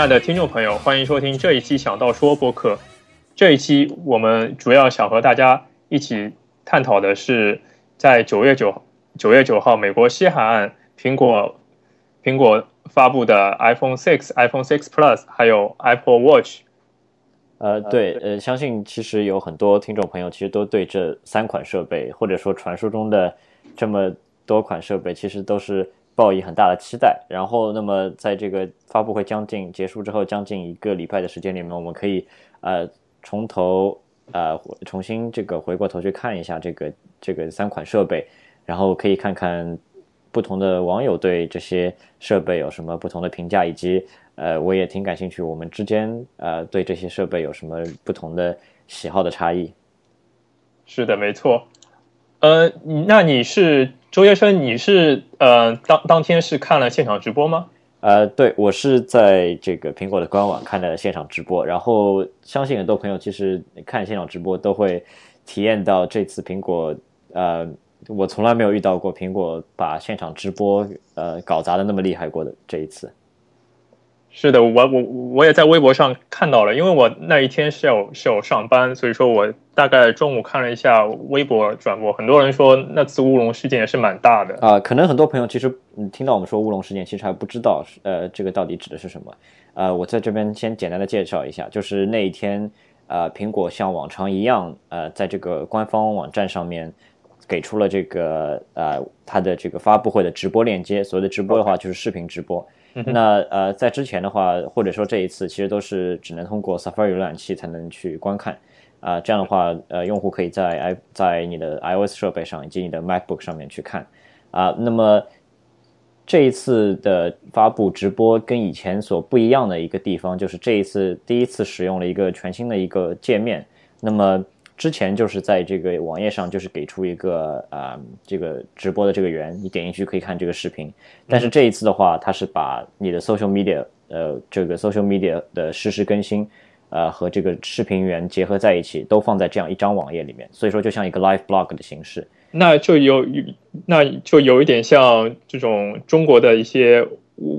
亲爱的听众朋友，欢迎收听这一期《想到说》播客。这一期我们主要想和大家一起探讨的是，在九月九九月九号美国西海岸，苹果苹果发布的 iPhone 6、iPhone 6 Plus 还有 Apple Watch。呃，对，呃，相信其实有很多听众朋友其实都对这三款设备，或者说传说中的这么多款设备，其实都是。抱以很大的期待，然后，那么在这个发布会将近结束之后，将近一个礼拜的时间里面，我们可以呃从头呃重新这个回过头去看一下这个这个三款设备，然后可以看看不同的网友对这些设备有什么不同的评价，以及呃我也挺感兴趣，我们之间呃对这些设备有什么不同的喜好的差异。是的，没错。呃，那你是？周先生，你是呃当当天是看了现场直播吗？呃，对我是在这个苹果的官网看的现场直播，然后相信很多朋友其实看现场直播都会体验到这次苹果呃，我从来没有遇到过苹果把现场直播呃搞砸的那么厉害过的这一次。是的，我我我也在微博上看到了，因为我那一天是要是要上班，所以说我大概中午看了一下微博转播，很多人说那次乌龙事件也是蛮大的啊。可能很多朋友其实嗯听到我们说乌龙事件，其实还不知道呃这个到底指的是什么。呃，我在这边先简单的介绍一下，就是那一天呃苹果像往常一样呃在这个官方网站上面给出了这个呃它的这个发布会的直播链接，所谓的直播的话就是视频直播。那呃，在之前的话，或者说这一次，其实都是只能通过 Safari 浏览器才能去观看啊。这样的话，呃，用户可以在 i 在你的 iOS 设备上以及你的 MacBook 上面去看啊。那么这一次的发布直播跟以前所不一样的一个地方，就是这一次第一次使用了一个全新的一个界面。那么之前就是在这个网页上，就是给出一个啊，这个直播的这个源，你点进去可以看这个视频。但是这一次的话，它是把你的 social media，呃，这个 social media 的实时更新，呃，和这个视频源结合在一起，都放在这样一张网页里面。所以说，就像一个 live blog 的形式。那就有，那就有一点像这种中国的一些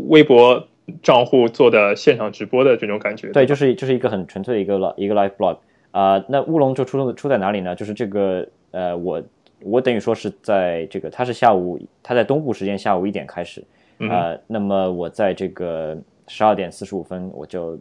微博账户做的现场直播的这种感觉。对，就是就是一个很纯粹的一个一个 live blog。啊，那乌龙就出出在哪里呢？就是这个，呃，我我等于说是在这个，它是下午，它在东部时间下午一点开始，啊，那么我在这个十二点四十五分，我就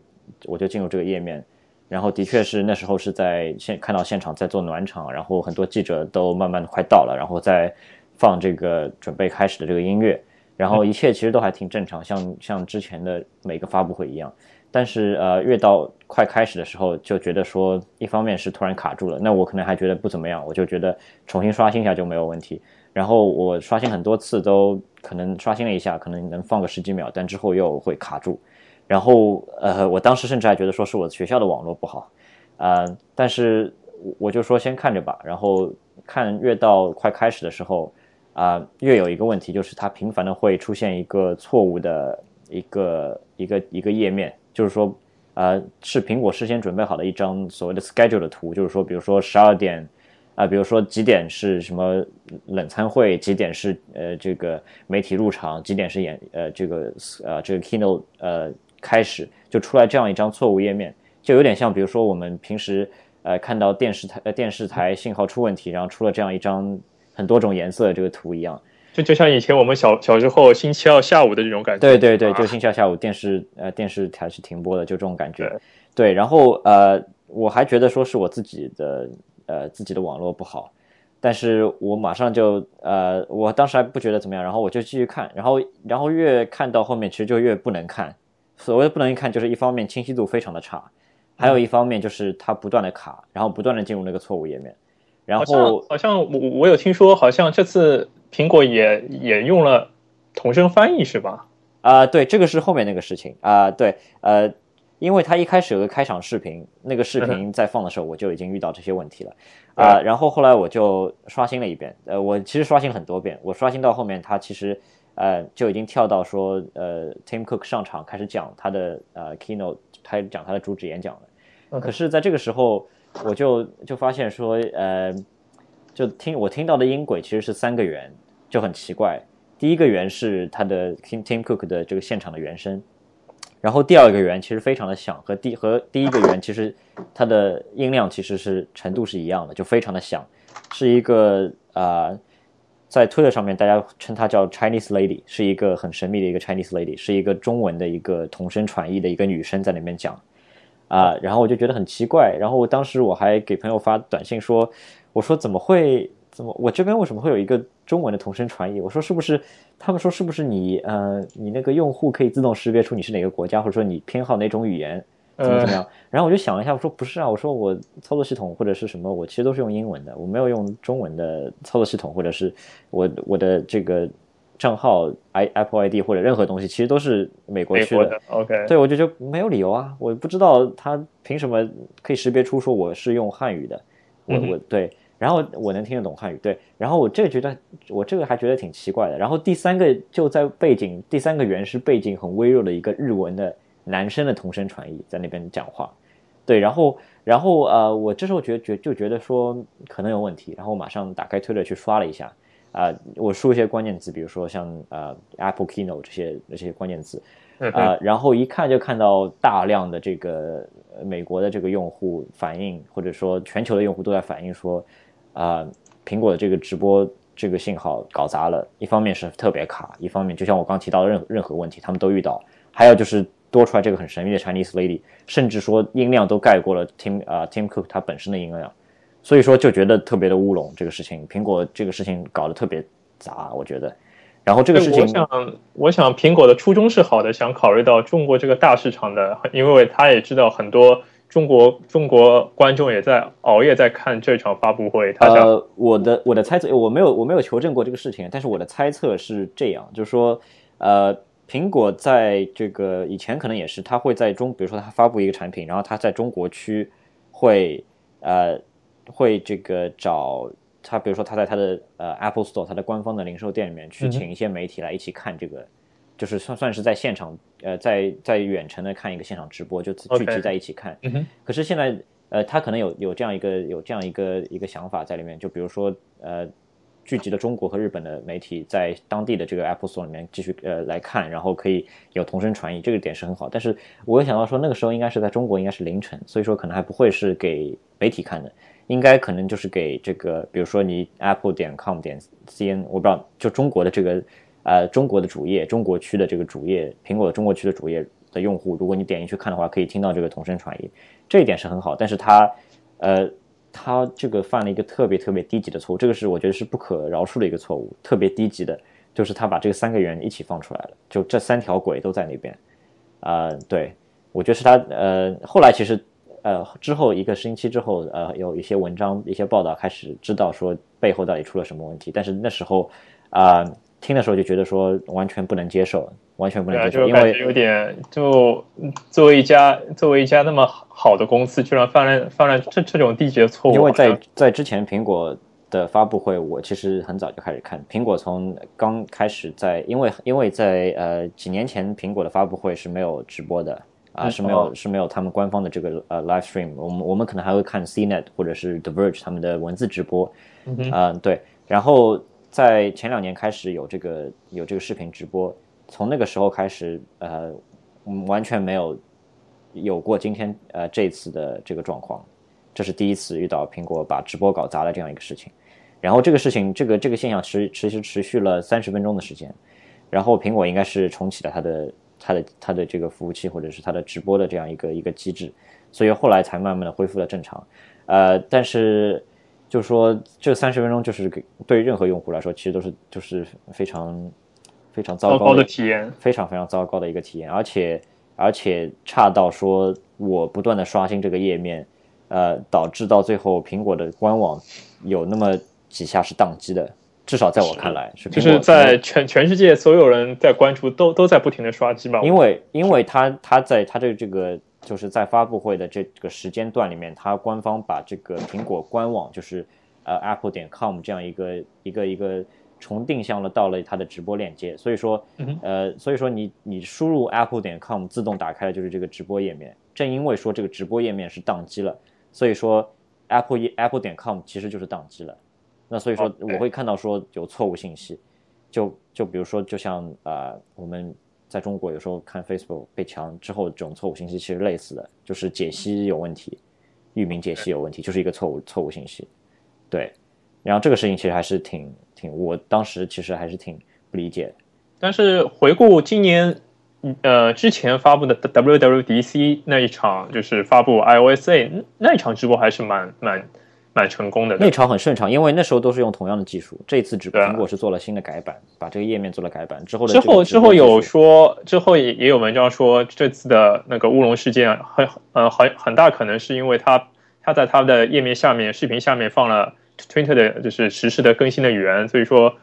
我就进入这个页面，然后的确是那时候是在现看到现场在做暖场，然后很多记者都慢慢的快到了，然后在放这个准备开始的这个音乐，然后一切其实都还挺正常，像像之前的每个发布会一样。但是呃，越到快开始的时候，就觉得说，一方面是突然卡住了，那我可能还觉得不怎么样，我就觉得重新刷新一下就没有问题。然后我刷新很多次都可能刷新了一下，可能能放个十几秒，但之后又会卡住。然后呃，我当时甚至还觉得说是我学校的网络不好，呃，但是我就说先看着吧。然后看越到快开始的时候，啊，越有一个问题就是它频繁的会出现一个错误的一个一个一个页面。就是说，呃，是苹果事先准备好的一张所谓的 schedule 的图，就是说，比如说十二点，啊，比如说几点是什么冷餐会，几点是呃这个媒体入场，几点是演呃这个呃这个 keynote 呃开始，就出来这样一张错误页面，就有点像比如说我们平时呃看到电视台呃电视台信号出问题，然后出了这样一张很多种颜色的这个图一样。就就像以前我们小小时候星期二下午的这种感觉，对对对，就星期二下午电视呃电视台是停播的，就这种感觉。对，然后呃我还觉得说是我自己的呃自己的网络不好，但是我马上就呃我当时还不觉得怎么样，然后我就继续看，然后然后越看到后面其实就越不能看。所谓的不能看，就是一方面清晰度非常的差，还有一方面就是它不断的卡，然后不断的进入那个错误页面。然后好像我我有听说，好像这次。苹果也也用了同声翻译是吧？啊，对，这个是后面那个事情。啊，对，呃，因为他一开始有个开场视频，那个视频在放的时候，我就已经遇到这些问题了。啊，然后后来我就刷新了一遍，呃，我其实刷新很多遍，我刷新到后面，他其实呃就已经跳到说，呃，Tim Cook 上场开始讲他的呃 keynote，他讲他的主旨演讲了，可是在这个时候，我就就发现说，呃。就听我听到的音轨其实是三个圆，就很奇怪。第一个圆是他的 Tim Tim Cook 的这个现场的原声，然后第二个圆其实非常的响，和第和第一个圆其实它的音量其实是程度是一样的，就非常的响，是一个啊，在推特上面大家称它叫 Chinese Lady，是一个很神秘的一个 Chinese Lady，是一个中文的一个同声传译的一个女生在那边讲啊，然后我就觉得很奇怪，然后当时我还给朋友发短信说，我说怎么会？怎么？我这边为什么会有一个中文的同声传译？我说是不是？他们说是不是你？呃，你那个用户可以自动识别出你是哪个国家，或者说你偏好哪种语言，怎么怎么样？然后我就想了一下，我说不是啊，我说我操作系统或者是什么，我其实都是用英文的，我没有用中文的操作系统，或者是我我的这个账号 i Apple ID 或者任何东西，其实都是美国去的。OK，对我就觉得没有理由啊，我不知道他凭什么可以识别出说我是用汉语的，我我对。然后我能听得懂汉语，对。然后我这个觉得，我这个还觉得挺奇怪的。然后第三个就在背景，第三个原是背景很微弱的一个日文的男生的同声传译在那边讲话，对。然后，然后呃，我这时候觉觉就觉得说可能有问题。然后马上打开推特去刷了一下，啊，我输一些关键词，比如说像呃 Apple Keynote 这些这些关键词，啊，然后一看就看到大量的这个美国的这个用户反映，或者说全球的用户都在反映说。啊，苹果的这个直播这个信号搞砸了，一方面是特别卡，一方面就像我刚提到的任任何问题，他们都遇到。还有就是多出来这个很神秘的 Chinese lady，甚至说音量都盖过了 Tim 啊 Tim Cook 他本身的音量，所以说就觉得特别的乌龙。这个事情，苹果这个事情搞得特别杂，我觉得。然后这个事情，我想，我想苹果的初衷是好的，想考虑到中国这个大市场的，因为他也知道很多。中国中国观众也在熬夜在看这场发布会。他呃，我的我的猜测，我没有我没有求证过这个事情，但是我的猜测是这样，就是说，呃，苹果在这个以前可能也是，他会在中，比如说他发布一个产品，然后他在中国区会呃会这个找他，比如说他在他的呃 Apple Store，他的官方的零售店里面去请一些媒体来一起看这个。就是算算是在现场，呃，在在远程的看一个现场直播，就聚集在一起看。可是现在，呃，他可能有有这样一个有这样一个一个想法在里面，就比如说，呃，聚集了中国和日本的媒体在当地的这个 Apple Store 里面继续呃来看，然后可以有同声传译，这个点是很好。但是我又想到说，那个时候应该是在中国，应该是凌晨，所以说可能还不会是给媒体看的，应该可能就是给这个，比如说你 Apple 点 com 点 cn，我不知道，就中国的这个。呃，中国的主页，中国区的这个主页，苹果的中国区的主页的用户，如果你点进去看的话，可以听到这个同声传译，这一点是很好。但是它，呃，它这个犯了一个特别特别低级的错误，这个是我觉得是不可饶恕的一个错误，特别低级的，就是他把这个三个圆一起放出来了，就这三条轨都在那边。啊，对，我觉得是他，呃，后来其实，呃，之后一个星期之后，呃，有一些文章、一些报道开始知道说背后到底出了什么问题，但是那时候，啊。听的时候就觉得说完全不能接受，完全不能接受，因为有点就作为一家作为一家那么好的公司，居然犯了犯了这这种低级的错误。因为在在之前苹果的发布会，我其实很早就开始看苹果，从刚开始在因为因为在呃几年前苹果的发布会是没有直播的啊，是没有是没有他们官方的这个呃 live stream，我们我们可能还会看 CNET 或者是 The Verge 他们的文字直播，嗯对，然后。在前两年开始有这个有这个视频直播，从那个时候开始，呃，完全没有有过今天呃这次的这个状况，这是第一次遇到苹果把直播搞砸了这样一个事情。然后这个事情，这个这个现象持持续持续了三十分钟的时间，然后苹果应该是重启了它的它的它的这个服务器或者是它的直播的这样一个一个机制，所以后来才慢慢的恢复了正常。呃，但是。就是说，这三十分钟就是给对任何用户来说，其实都是就是非常非常糟糕的体验，非常非常糟糕的一个体验，而且而且差到说我不断的刷新这个页面，呃，导致到最后苹果的官网有那么几下是宕机的，至少在我看来是。就是在全全世界所有人在关注，都都在不停的刷机嘛。因为因为他他在他的这个。就是在发布会的这个时间段里面，它官方把这个苹果官网，就是呃 apple 点 com 这样一个一个一个重定向了到了它的直播链接，所以说呃所以说你你输入 apple 点 com 自动打开的就是这个直播页面。正因为说这个直播页面是宕机了，所以说 apple apple 点 com 其实就是宕机了。那所以说我会看到说有错误信息，就就比如说就像呃我们在中国有时候看 Facebook 被抢之后，这种错误信息其实类似的，就是解析有问题，域名解析有问题，就是一个错误错误信息。对，然后这个事情其实还是挺挺，我当时其实还是挺不理解。但是回顾今年，呃，之前发布的 WWDC 那一场，就是发布 iOSA 那一场直播还是蛮蛮。蛮成功的，那场很顺畅，因为那时候都是用同样的技术。这次只苹果是做了新的改版，把这个页面做了改版之后的之后之后有说，之后也也有文章说，这次的那个乌龙事件很呃很很大可能是因为它它在它的页面下面视频下面放了 Twitter 的就是实时的更新的语言，所以说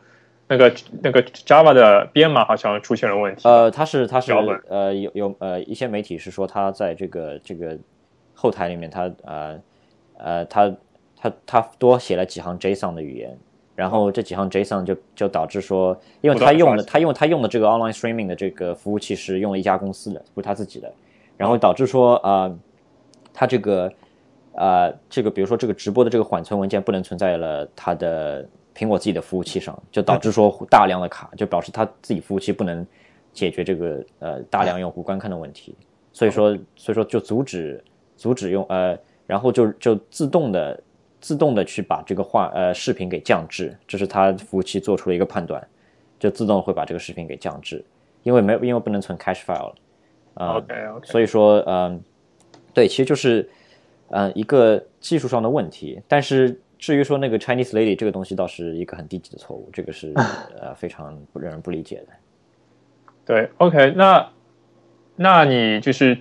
那个那个 Java 的编码好像出现了问题。呃，它是它是呃有有呃一些媒体是说它在这个这个后台里面，它呃呃它。他他多写了几行 JSON 的语言，然后这几行 JSON 就就导致说，因为他用的他用他用的这个 online streaming 的这个服务器是用了一家公司的，不是他自己的，然后导致说啊，他这个啊这个比如说这个直播的这个缓存文件不能存在了他的苹果自己的服务器上，就导致说大量的卡，就表示他自己服务器不能解决这个呃大量用户观看的问题，所以说所以说就阻止阻止用呃，然后就就自动的。自动的去把这个画呃视频给降质，这是它服务器做出了一个判断，就自动会把这个视频给降质，因为没有因为不能存 cache file 了啊，所以说嗯，对，其实就是嗯一个技术上的问题，但是至于说那个 Chinese lady 这个东西倒是一个很低级的错误，这个是 呃非常不让人不理解的。对，OK，那那你就是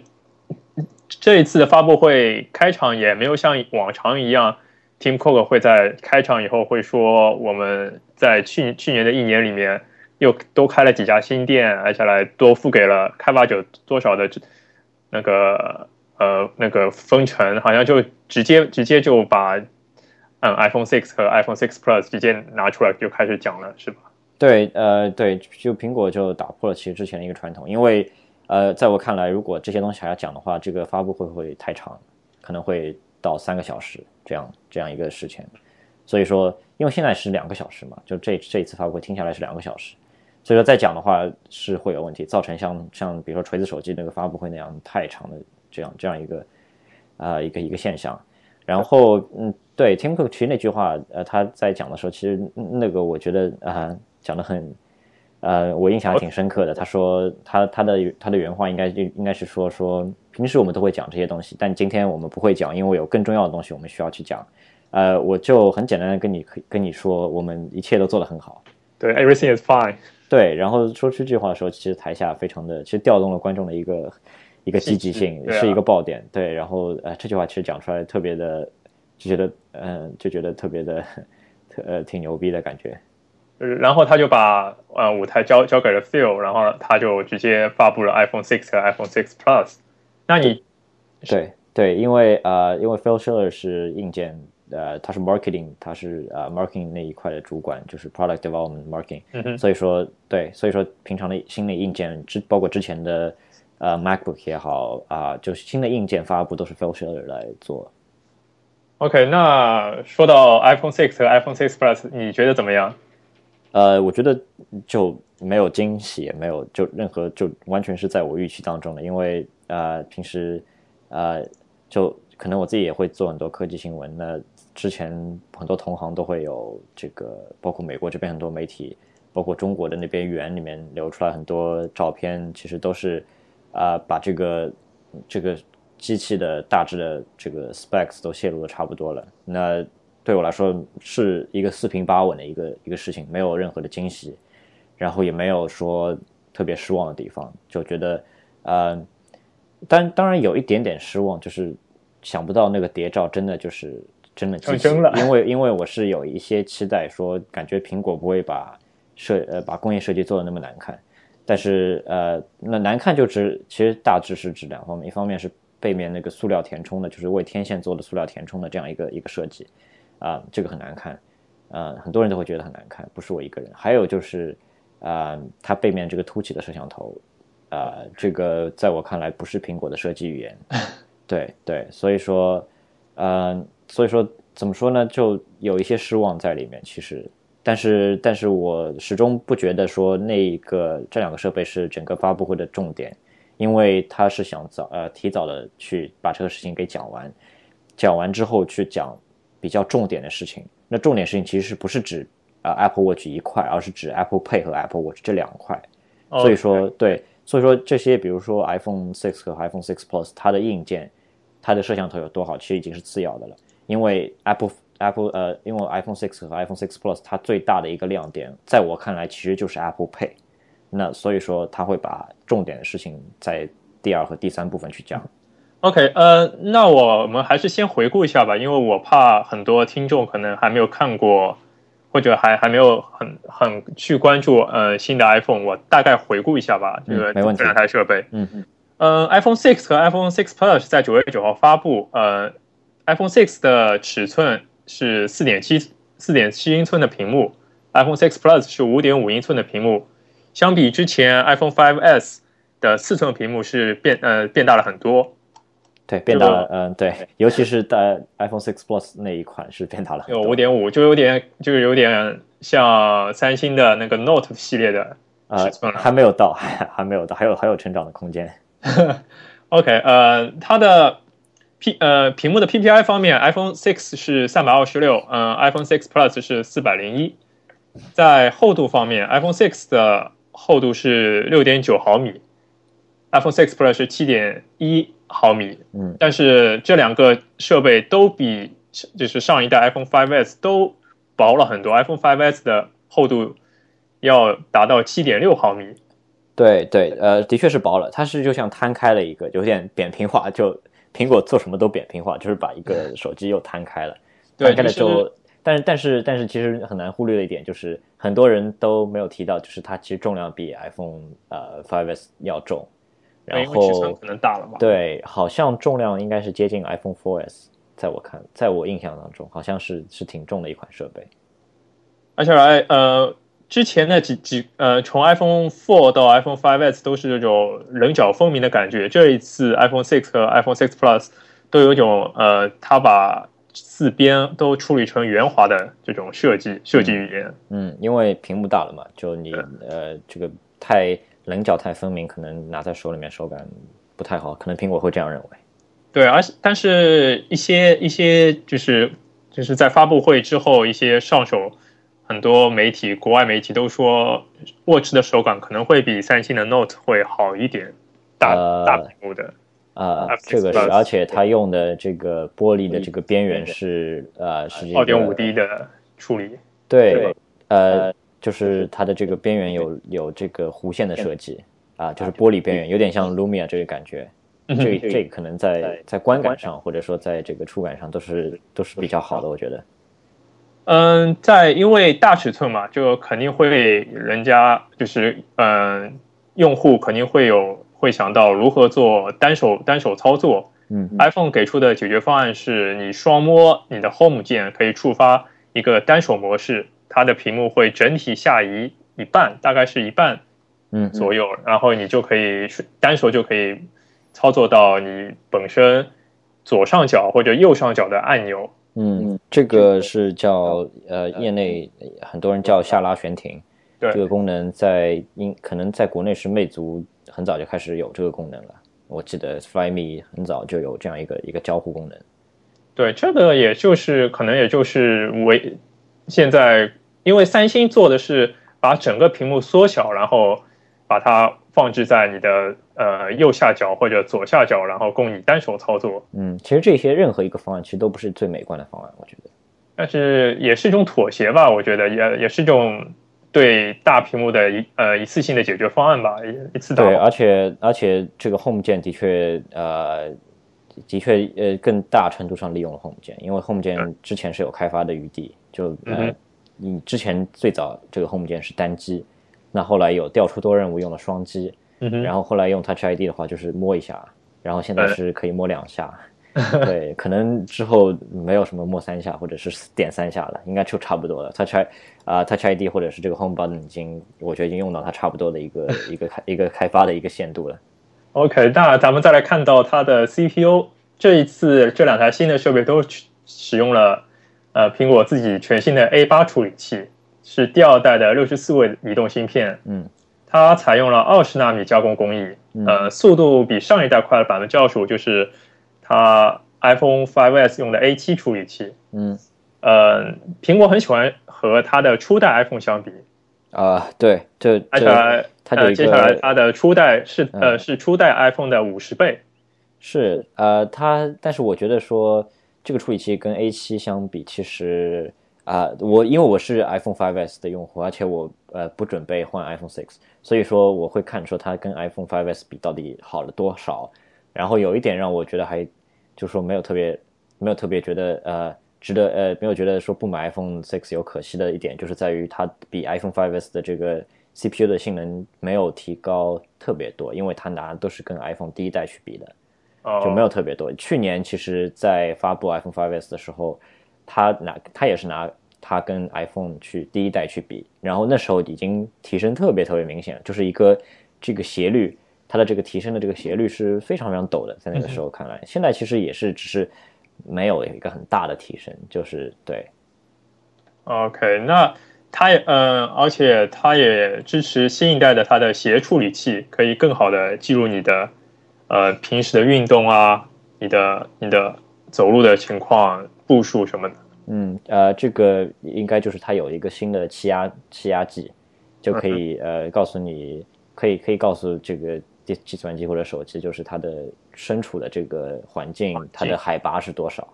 这一次的发布会开场也没有像往常一样。Tim Cook 会在开场以后会说，我们在去去年的一年里面又多开了几家新店，而且来多付给了开发者多少的那个呃那个分成，好像就直接直接就把嗯 iPhone Six 和 iPhone Six Plus 直接拿出来就开始讲了，是吧？对，呃，对，就苹果就打破了其实之前的一个传统，因为呃，在我看来，如果这些东西还要讲的话，这个发布会会太长，可能会到三个小时。这样这样一个事情，所以说，因为现在是两个小时嘛，就这这一次发布会听下来是两个小时，所以说再讲的话是会有问题，造成像像比如说锤子手机那个发布会那样太长的这样这样一个啊一个一个现象。然后嗯，对，Tim Cook 其实那句话，呃，他在讲的时候，其实那个我觉得啊讲的很，呃，我印象还挺深刻的。他说他他的他的原话应该就应该是说说。平时我们都会讲这些东西，但今天我们不会讲，因为有更重要的东西我们需要去讲。呃，我就很简单的跟你跟你说，我们一切都做得很好。对，everything is fine。对，然后说出这句话的时候，其实台下非常的，其实调动了观众的一个一个积极性，是一个爆点。对，然后呃，这句话其实讲出来特别的，就觉得嗯，就觉得特别的 特呃挺牛逼的感觉。然后他就把呃舞台交交给了 Phil，然后他就直接发布了 iPhone Six 和 iPhone Six Plus。那你对对，因为呃，因为 Phil Schiller 是硬件，呃，他是 marketing，他是呃 marketing 那一块的主管，就是 product development marketing，嗯所以说对，所以说平常的新的硬件之包括之前的呃 MacBook 也好啊，就是新的硬件发布都是 Phil Schiller 来做。OK，那说到 iPhone Six 和 iPhone Six Plus，你觉得怎么样？呃，我觉得就没有惊喜，也没有就任何就完全是在我预期当中的，因为。呃，平时，呃，就可能我自己也会做很多科技新闻。那之前很多同行都会有这个，包括美国这边很多媒体，包括中国的那边源里面流出来很多照片，其实都是啊，把这个这个机器的大致的这个 specs 都泄露的差不多了。那对我来说是一个四平八稳的一个一个事情，没有任何的惊喜，然后也没有说特别失望的地方，就觉得呃。当当然有一点点失望，就是想不到那个谍照真的就是真的机器，因为因为我是有一些期待，说感觉苹果不会把设呃把工业设计做的那么难看，但是呃那难看就只其实大致是指两方面，一方面是背面那个塑料填充的，就是为天线做的塑料填充的这样一个一个设计啊，这个很难看，呃很多人都会觉得很难看，不是我一个人，还有就是啊它背面这个凸起的摄像头。呃，这个在我看来不是苹果的设计语言，对对，所以说，呃，所以说怎么说呢，就有一些失望在里面。其实，但是但是我始终不觉得说那个这两个设备是整个发布会的重点，因为他是想早呃提早的去把这个事情给讲完，讲完之后去讲比较重点的事情。那重点事情其实是不是指啊 Apple Watch 一块，而是指 Apple Pay 和 Apple Watch 这两块。所以说对，所以说这些比如说 iPhone 6和 iPhone 6 Plus 它的硬件，它的摄像头有多好，其实已经是次要的了，因为 Apple。Apple 呃，因为 iPhone 6和 iPhone 6 Plus 它最大的一个亮点，在我看来其实就是 Apple Pay。那所以说，他会把重点的事情在第二和第三部分去讲。OK，呃，那我们还是先回顾一下吧，因为我怕很多听众可能还没有看过，或者还还没有很很去关注呃新的 iPhone，我大概回顾一下吧。这个这两台设备，嗯嗯，呃，iPhone 6和 iPhone 6 Plus 在九月九号发布，呃，iPhone 6的尺寸。是四点七四点七英寸的屏幕，iPhone 6 Plus 是五点五英寸的屏幕，相比之前 iPhone 5s 的四寸屏幕是变呃变大了很多。对，变大了，嗯，对，尤其是在 iPhone 6 Plus 那一款是变大了。有五点五，就有点就是有点像三星的那个 Note 系列的尺寸了。还没有到，还 还没有到，还有还有成长的空间。OK，呃，它的。P 呃，屏幕的 PPI 方面，iPhone 6是三百二十六，嗯，iPhone 6 Plus 是四百零一。在厚度方面，iPhone 6的厚度是六点九毫米，iPhone 6 Plus 是七点一毫米。嗯，但是这两个设备都比就是上一代 iPhone 5s 都薄了很多，iPhone 5s 的厚度要达到七点六毫米。对对，呃，的确是薄了，它是就像摊开了一个，有点扁平化就。苹果做什么都扁平化，就是把一个 手机又摊开了，摊开了之后，但是但是但是其实很难忽略的一点就是，很多人都没有提到，就是它其实重量比 iPhone 呃 5s 要重，然后可能大了嘛？对，好像重量应该是接近 iPhone 4s，在我看，在我印象当中，好像是是挺重的一款设备，而且来呃。之前的几几呃，从 iPhone 4到 iPhone 5s 都是这种棱角分明的感觉。这一次 iPhone 6和 iPhone 6 Plus 都有一种呃，它把四边都处理成圆滑的这种设计设计语言。嗯，因为屏幕大了嘛，就你呃这个太棱角太分明，可能拿在手里面手感不太好。可能苹果会这样认为。对，而且但是一些一些就是就是在发布会之后一些上手。很多媒体，国外媒体都说，Watch 的手感可能会比三星的 Note 会好一点，大大屏幕的。啊，这个是，而且它用的这个玻璃的这个边缘是呃是二点五 D 的处理。对，呃，就是它的这个边缘有有这个弧线的设计啊，就是玻璃边缘，有点像 Lumia 这个感觉。这这可能在在观感上或者说在这个触感上都是都是比较好的，我觉得。嗯，在因为大尺寸嘛，就肯定会人家就是嗯，用户肯定会有会想到如何做单手单手操作。嗯，iPhone 给出的解决方案是你双摸你的 Home 键可以触发一个单手模式，它的屏幕会整体下移一半，大概是一半嗯左右，然后你就可以单手就可以操作到你本身左上角或者右上角的按钮。嗯，这个是叫呃，业内很多人叫下拉悬停。对，这个功能在应可能在国内是魅族很早就开始有这个功能了。我记得 Flyme 很早就有这样一个一个交互功能。对，这个也就是可能也就是为现在，因为三星做的是把整个屏幕缩小，然后把它放置在你的。呃，右下角或者左下角，然后供你单手操作。嗯，其实这些任何一个方案，其实都不是最美观的方案，我觉得。但是也是一种妥协吧，我觉得也也是一种对大屏幕的一呃一次性的解决方案吧，一次对，而且而且这个 Home 键的确呃的确呃更大程度上利用了 Home 键，因为 Home 键之前是有开发的余地，就呃你之前最早这个 Home 键是单击，那后来有调出多任务用了双击。嗯然后后来用 Touch ID 的话，就是摸一下，然后现在是可以摸两下，对，可能之后没有什么摸三下或者是点三下了，应该就差不多了。Touch 啊 Touch ID 或者是这个 Home Button 已经，我觉得已经用到它差不多的一个 一个开一个开发的一个限度了。OK，那咱们再来看到它的 CPU，这一次这两台新的设备都使用了呃苹果自己全新的 A 八处理器。是第二代的六十四位移动芯片，嗯，它采用了二十纳米加工工艺，呃，速度比上一代快了百分之二十五，就是它 iPhone 5s 用的 A 七处理器，嗯，呃，苹果很喜欢和它的初代 iPhone 相比，啊，对，这接下来它的一接下来它的初代是嗯呃是初代 iPhone 的五十倍，是呃，它，但是我觉得说这个处理器跟 A 7相比，其实啊、我因为我是 iPhone 5s 的用户，而且我呃不准备换 iPhone 6，所以说我会看说它跟 iPhone 5s 比到底好了多少。然后有一点让我觉得还就是说没有特别没有特别觉得呃值得呃没有觉得说不买 iPhone 6有可惜的一点，就是在于它比 iPhone 5s 的这个 CPU 的性能没有提高特别多，因为它拿的都是跟 iPhone 第一代去比的。哦，就没有特别多。去年其实，在发布 iPhone 5s 的时候，他拿他也是拿它跟 iPhone 去第一代去比，然后那时候已经提升特别特别明显，就是一个这个斜率，它的这个提升的这个斜率是非常非常陡的，在那个时候看来，现在其实也是只是没有一个很大的提升，就是对，OK，那它也嗯，而且它也支持新一代的它的协处理器，可以更好的记录你的呃平时的运动啊，你的你的走路的情况、步数什么的。嗯，呃，这个应该就是它有一个新的气压气压计，就可以呃告诉你，可以可以告诉这个计计算机或者手机，就是它的身处的这个环境，它的海拔是多少。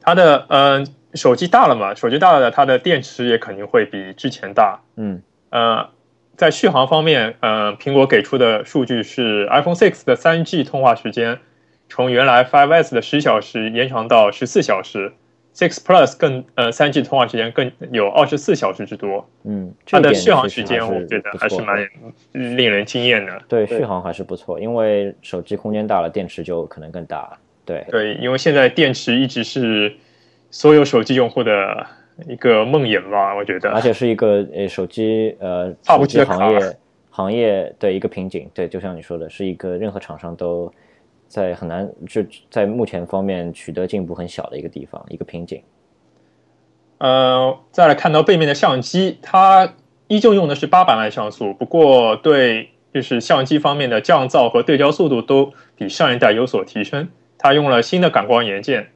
它的嗯、手机大了嘛，手机大了，它的电池也肯定会比之前大。嗯呃，在续航方面，呃，苹果给出的数据是 iPhone 6的 3G 通话时间从原来 5S 的十小时延长到十四小时，6 Plus 更呃 3G 通话时间更有二十四小时之多。嗯，它的续航时间，我觉得还是蛮令人惊艳的。对续航还是不错，因为手机空间大了，电池就可能更大。对，对，因为现在电池一直是所有手机用户的一个梦魇吧，我觉得而。且是一个呃手机呃跨手机行业行业的一个瓶颈。对，就像你说的，是一个任何厂商都在很难就在目前方面取得进步很小的一个地方，一个瓶颈。呃，再来看到背面的相机，它依旧用的是八百万像素，不过对就是相机方面的降噪和对焦速度都比上一代有所提升。它用了新的感光元件，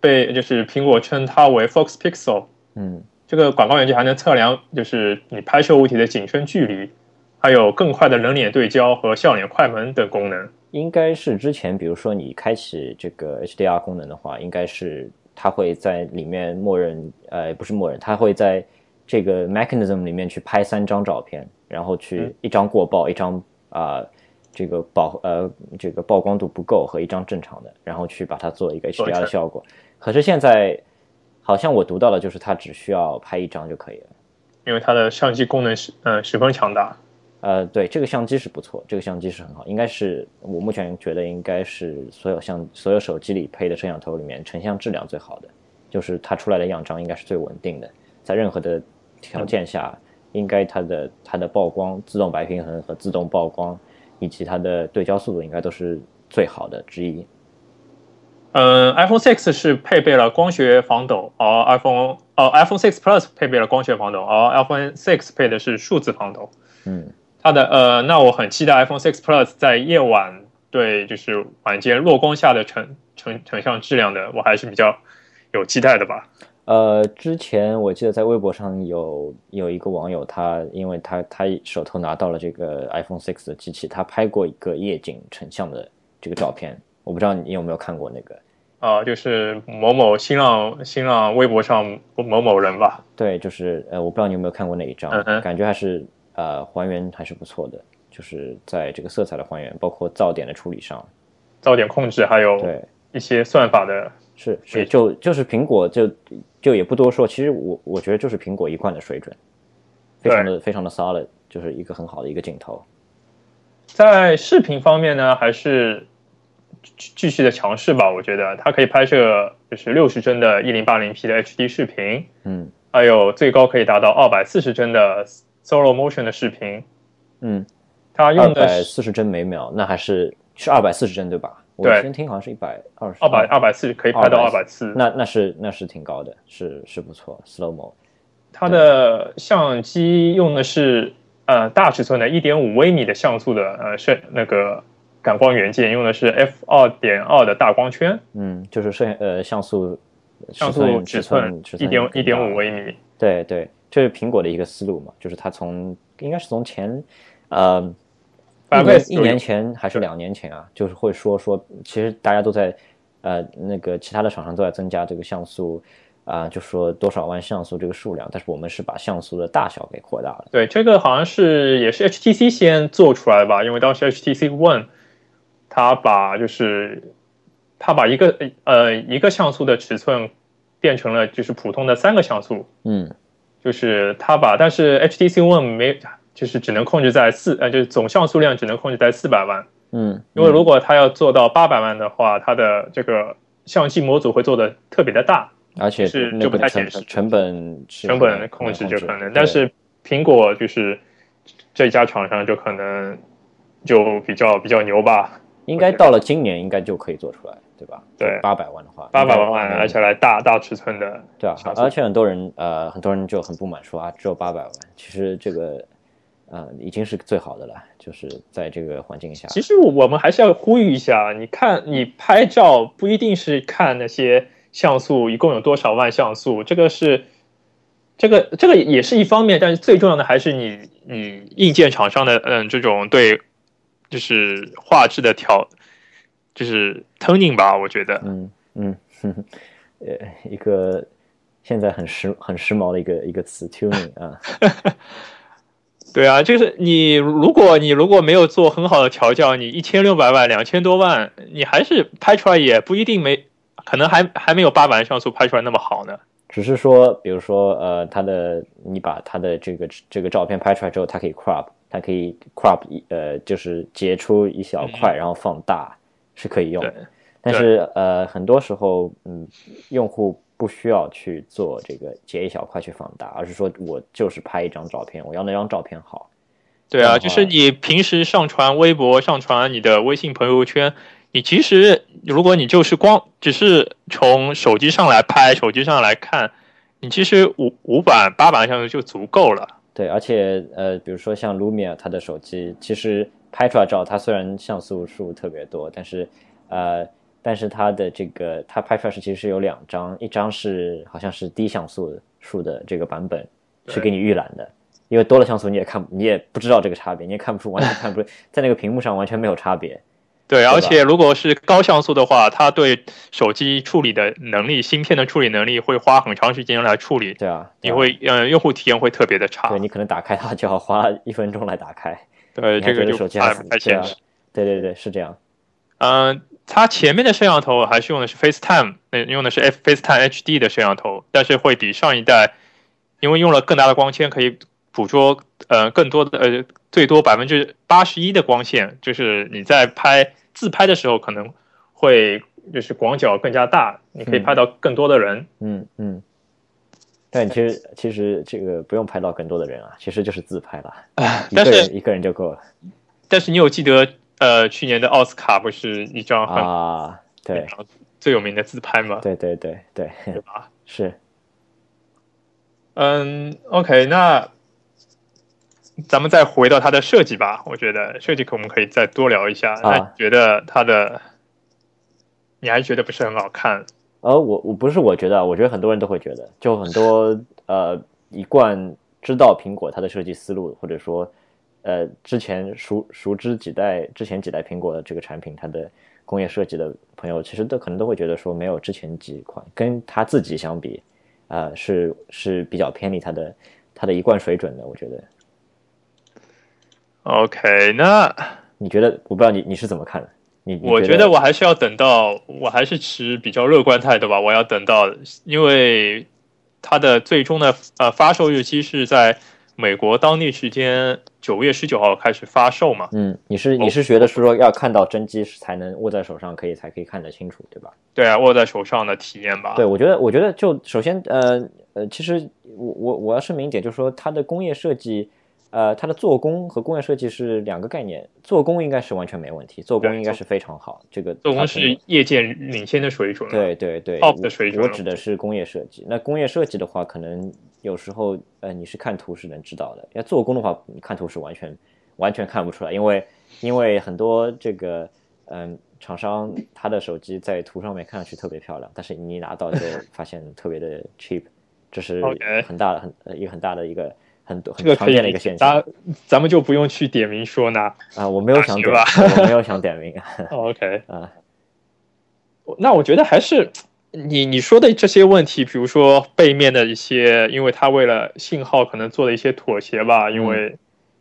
被就是苹果称它为 Fox Pixel。嗯这个广告元件还能测量就是你拍摄物体的景深距离，还有更快的人脸对焦和笑脸快门等功能。应该是之前，比如说你开启这个 HDR 功能的话，应该是它会在里面默认，呃，不是默认，它会在这个 mechanism 里面去拍三张照片，然后去嗯一张过曝，一张啊、这个曝呃这个曝光度不够和一张正常的，然后去把它做一个 HDR 的效果。可是现在好像我读到的就是它只需要拍一张就可以了。因为它的相机功能是呃十分强大。呃，对，这个相机是不错，这个相机是很好，应该是我目前觉得应该是所有相所有手机里配的摄像头里面成像质量最好的，就是它出来的样张应该是最稳定的，在任何的条件下，应该它的它的曝光、自动白平衡和自动曝光，以及它的对焦速度应该都是最好的之一。嗯，iPhone 6是配备了光学防抖，而 iPhone 哦 iPhone 6 Plus 配备了光学防抖，而 iPhone 6配的是数字防抖。嗯，它的呃，那我很期待 iPhone 6 Plus 在夜晚对就是晚间弱光下的成成成像质量的，我还是比较有期待的吧。呃，之前我记得在微博上有有一个网友他，因为他他手头拿到了这个 iPhone 6的机器，他拍过一个夜景成像的这个照片，我不知道你有没有看过那个。啊、就是某某新浪新浪微博上某某人吧，对，就是呃，我不知道你有没有看过那一张，嗯哼感觉还是呃还原还是不错的，就是在这个色彩的还原，包括噪点的处理上，噪点控制还有对，一些算法的，是对是，就就是苹果就就也不多说，其实我我觉得就是苹果一贯的水准，非常的非常的 solid，就是一个很好的一个镜头。在视频方面呢，还是继继续的尝试吧。我觉得它可以拍摄就是六十帧的 1080P 的 HD 视频，嗯还有最高可以达到二百四十帧的 Solo Motion 的视频。嗯，它用的是百四十帧每秒，那还是是二百四十帧对吧？我对之前听好像是一百二十，二百二百四，可以拍到二百四。那那是那是挺高的，是是不错，slow mo。它的相机用的是呃大尺寸的1.5微米的像素的呃摄那个感光元件，用的是 f 二点二的大光圈。嗯，就是摄呃像素像素尺寸一点一点五微米。对对，这是苹果的一个思路嘛，就是它从应该是从前呃。一年前还是两年前啊，就是会说说，其实大家都在，呃，那个其他的厂商都在增加这个像素，啊，就说多少万像素这个数量，但是我们是把像素的大小给扩大了。对，这个好像是也是 HTC 先做出来的吧，因为当时 HTC One，它把就是它把一个呃一个像素的尺寸变成了就是普通的三个像素，嗯，就是它把，但是 HTC One 没。就是只能控制在四呃，就是总像素量只能控制在四百万。嗯，因为如果它要做到八百万的话，它的这个相机模组会做的特别的大，而且是就不太显示成本成本控制就可能。但是苹果就是这家厂商就可能就比较比较牛吧。应该到了今年应该就可以做出来，对吧？对，八百万的话，八百万而且来大大尺寸的，对啊。而且很多人呃很多人就很不满说啊只有八百万，其实这个。呃，已经是最好的了，就是在这个环境下。其实我们还是要呼吁一下，你看，你拍照不一定是看那些像素一共有多少万像素，这个是，这个这个也是一方面，但是最重要的还是你你硬件厂商的嗯这种对，就是画质的调，就是 tuning 吧，我觉得。嗯嗯，呃，一个现在很时很时髦的一个一个词 tuning 啊。对啊，就是你，如果你如果没有做很好的调教，你一千六百万、两千多万，你还是拍出来也不一定没，可能还还没有八百万像素拍出来那么好呢。只是说，比如说，呃，它的你把它的这个这个照片拍出来之后，它可以 crop，它可以 crop 一呃，就是截出一小块，然后放大是可以用的。但是呃，很多时候，嗯，用户。不需要去做这个截一小块去放大，而是说我就是拍一张照片，我要那张照片好。对啊，就是你平时上传微博、上传你的微信朋友圈，你其实如果你就是光只是从手机上来拍，手机上来看，你其实五五版、八版像素就足够了。对，而且呃，比如说像 Lumia，它的手机其实拍出来照，它虽然像素数特别多，但是呃。但是它的这个，它拍出来是其实是有两张，一张是好像是低像素数的这个版本，是给你预览的，因为多了像素你也看你也不知道这个差别，你也看不出，完全看不出，在那个屏幕上完全没有差别。对，而且如果是高像素的话，它对手机处理的能力、芯片的处理能力会花很长时间来处理。对啊，你会呃，用户体验会特别的差。对你可能打开它就要花一分钟来打开。对，这个就太现实。对对对，是这样。嗯。它前面的摄像头还是用的是 FaceTime，那用的是 F FaceTime HD 的摄像头，但是会比上一代，因为用了更大的光圈，可以捕捉呃更多的呃最多百分之八十一的光线，就是你在拍自拍的时候可能会就是广角更加大，你可以拍到更多的人。嗯嗯。但其实其实这个不用拍到更多的人啊，其实就是自拍了，一个人一个人就够了。但是你有记得？呃，去年的奥斯卡不是一张啊，对，最有名的自拍吗？对对对对，对吧？是。嗯，OK，那咱们再回到它的设计吧。我觉得设计可我们可以再多聊一下。那你觉得它的，你还觉得不是很好看？呃，我我不是我觉得，我觉得很多人都会觉得，就很多 呃一贯知道苹果它的设计思路，或者说。呃，之前熟熟知几代之前几代苹果的这个产品，它的工业设计的朋友，其实都可能都会觉得说，没有之前几款跟它自己相比，啊，是是比较偏离它的它的一贯水准的。我觉得。OK，那你觉得？我不知道你你是怎么看的？你我觉得我还是要等到，我还是持比较乐观态度吧。我要等到，因为它的最终的呃发售日期是在。美国当地时间九月十九号开始发售嘛？嗯，你是你是觉得是说要看到真机才能握在手上，可以才可以看得清楚，对吧？对啊，握在手上的体验吧。对，我觉得我觉得就首先呃呃，其实我我我要声明一点，就是说它的工业设计，呃，它的做工和工业设计是两个概念。做工应该是完全没问题，做工应该是非常好。这个做工是业界领先的水准。对对对，top 的水准。我指的是工业设计。那工业设计的话，可能。有时候呃你是看图是能知道的，要做工的话，你看图是完全完全看不出来，因为因为很多这个嗯厂商他的手机在图上面看上去特别漂亮，但是你一拿到就发现特别的 cheap，这是 很大的很呃一个很大的一个很多很常见的一个现象。咱咱们就不用去点名说呢啊，我没有想点，我没有想点名。OK 啊，那我觉得还是。你你说的这些问题，比如说背面的一些，因为它为了信号可能做了一些妥协吧，因为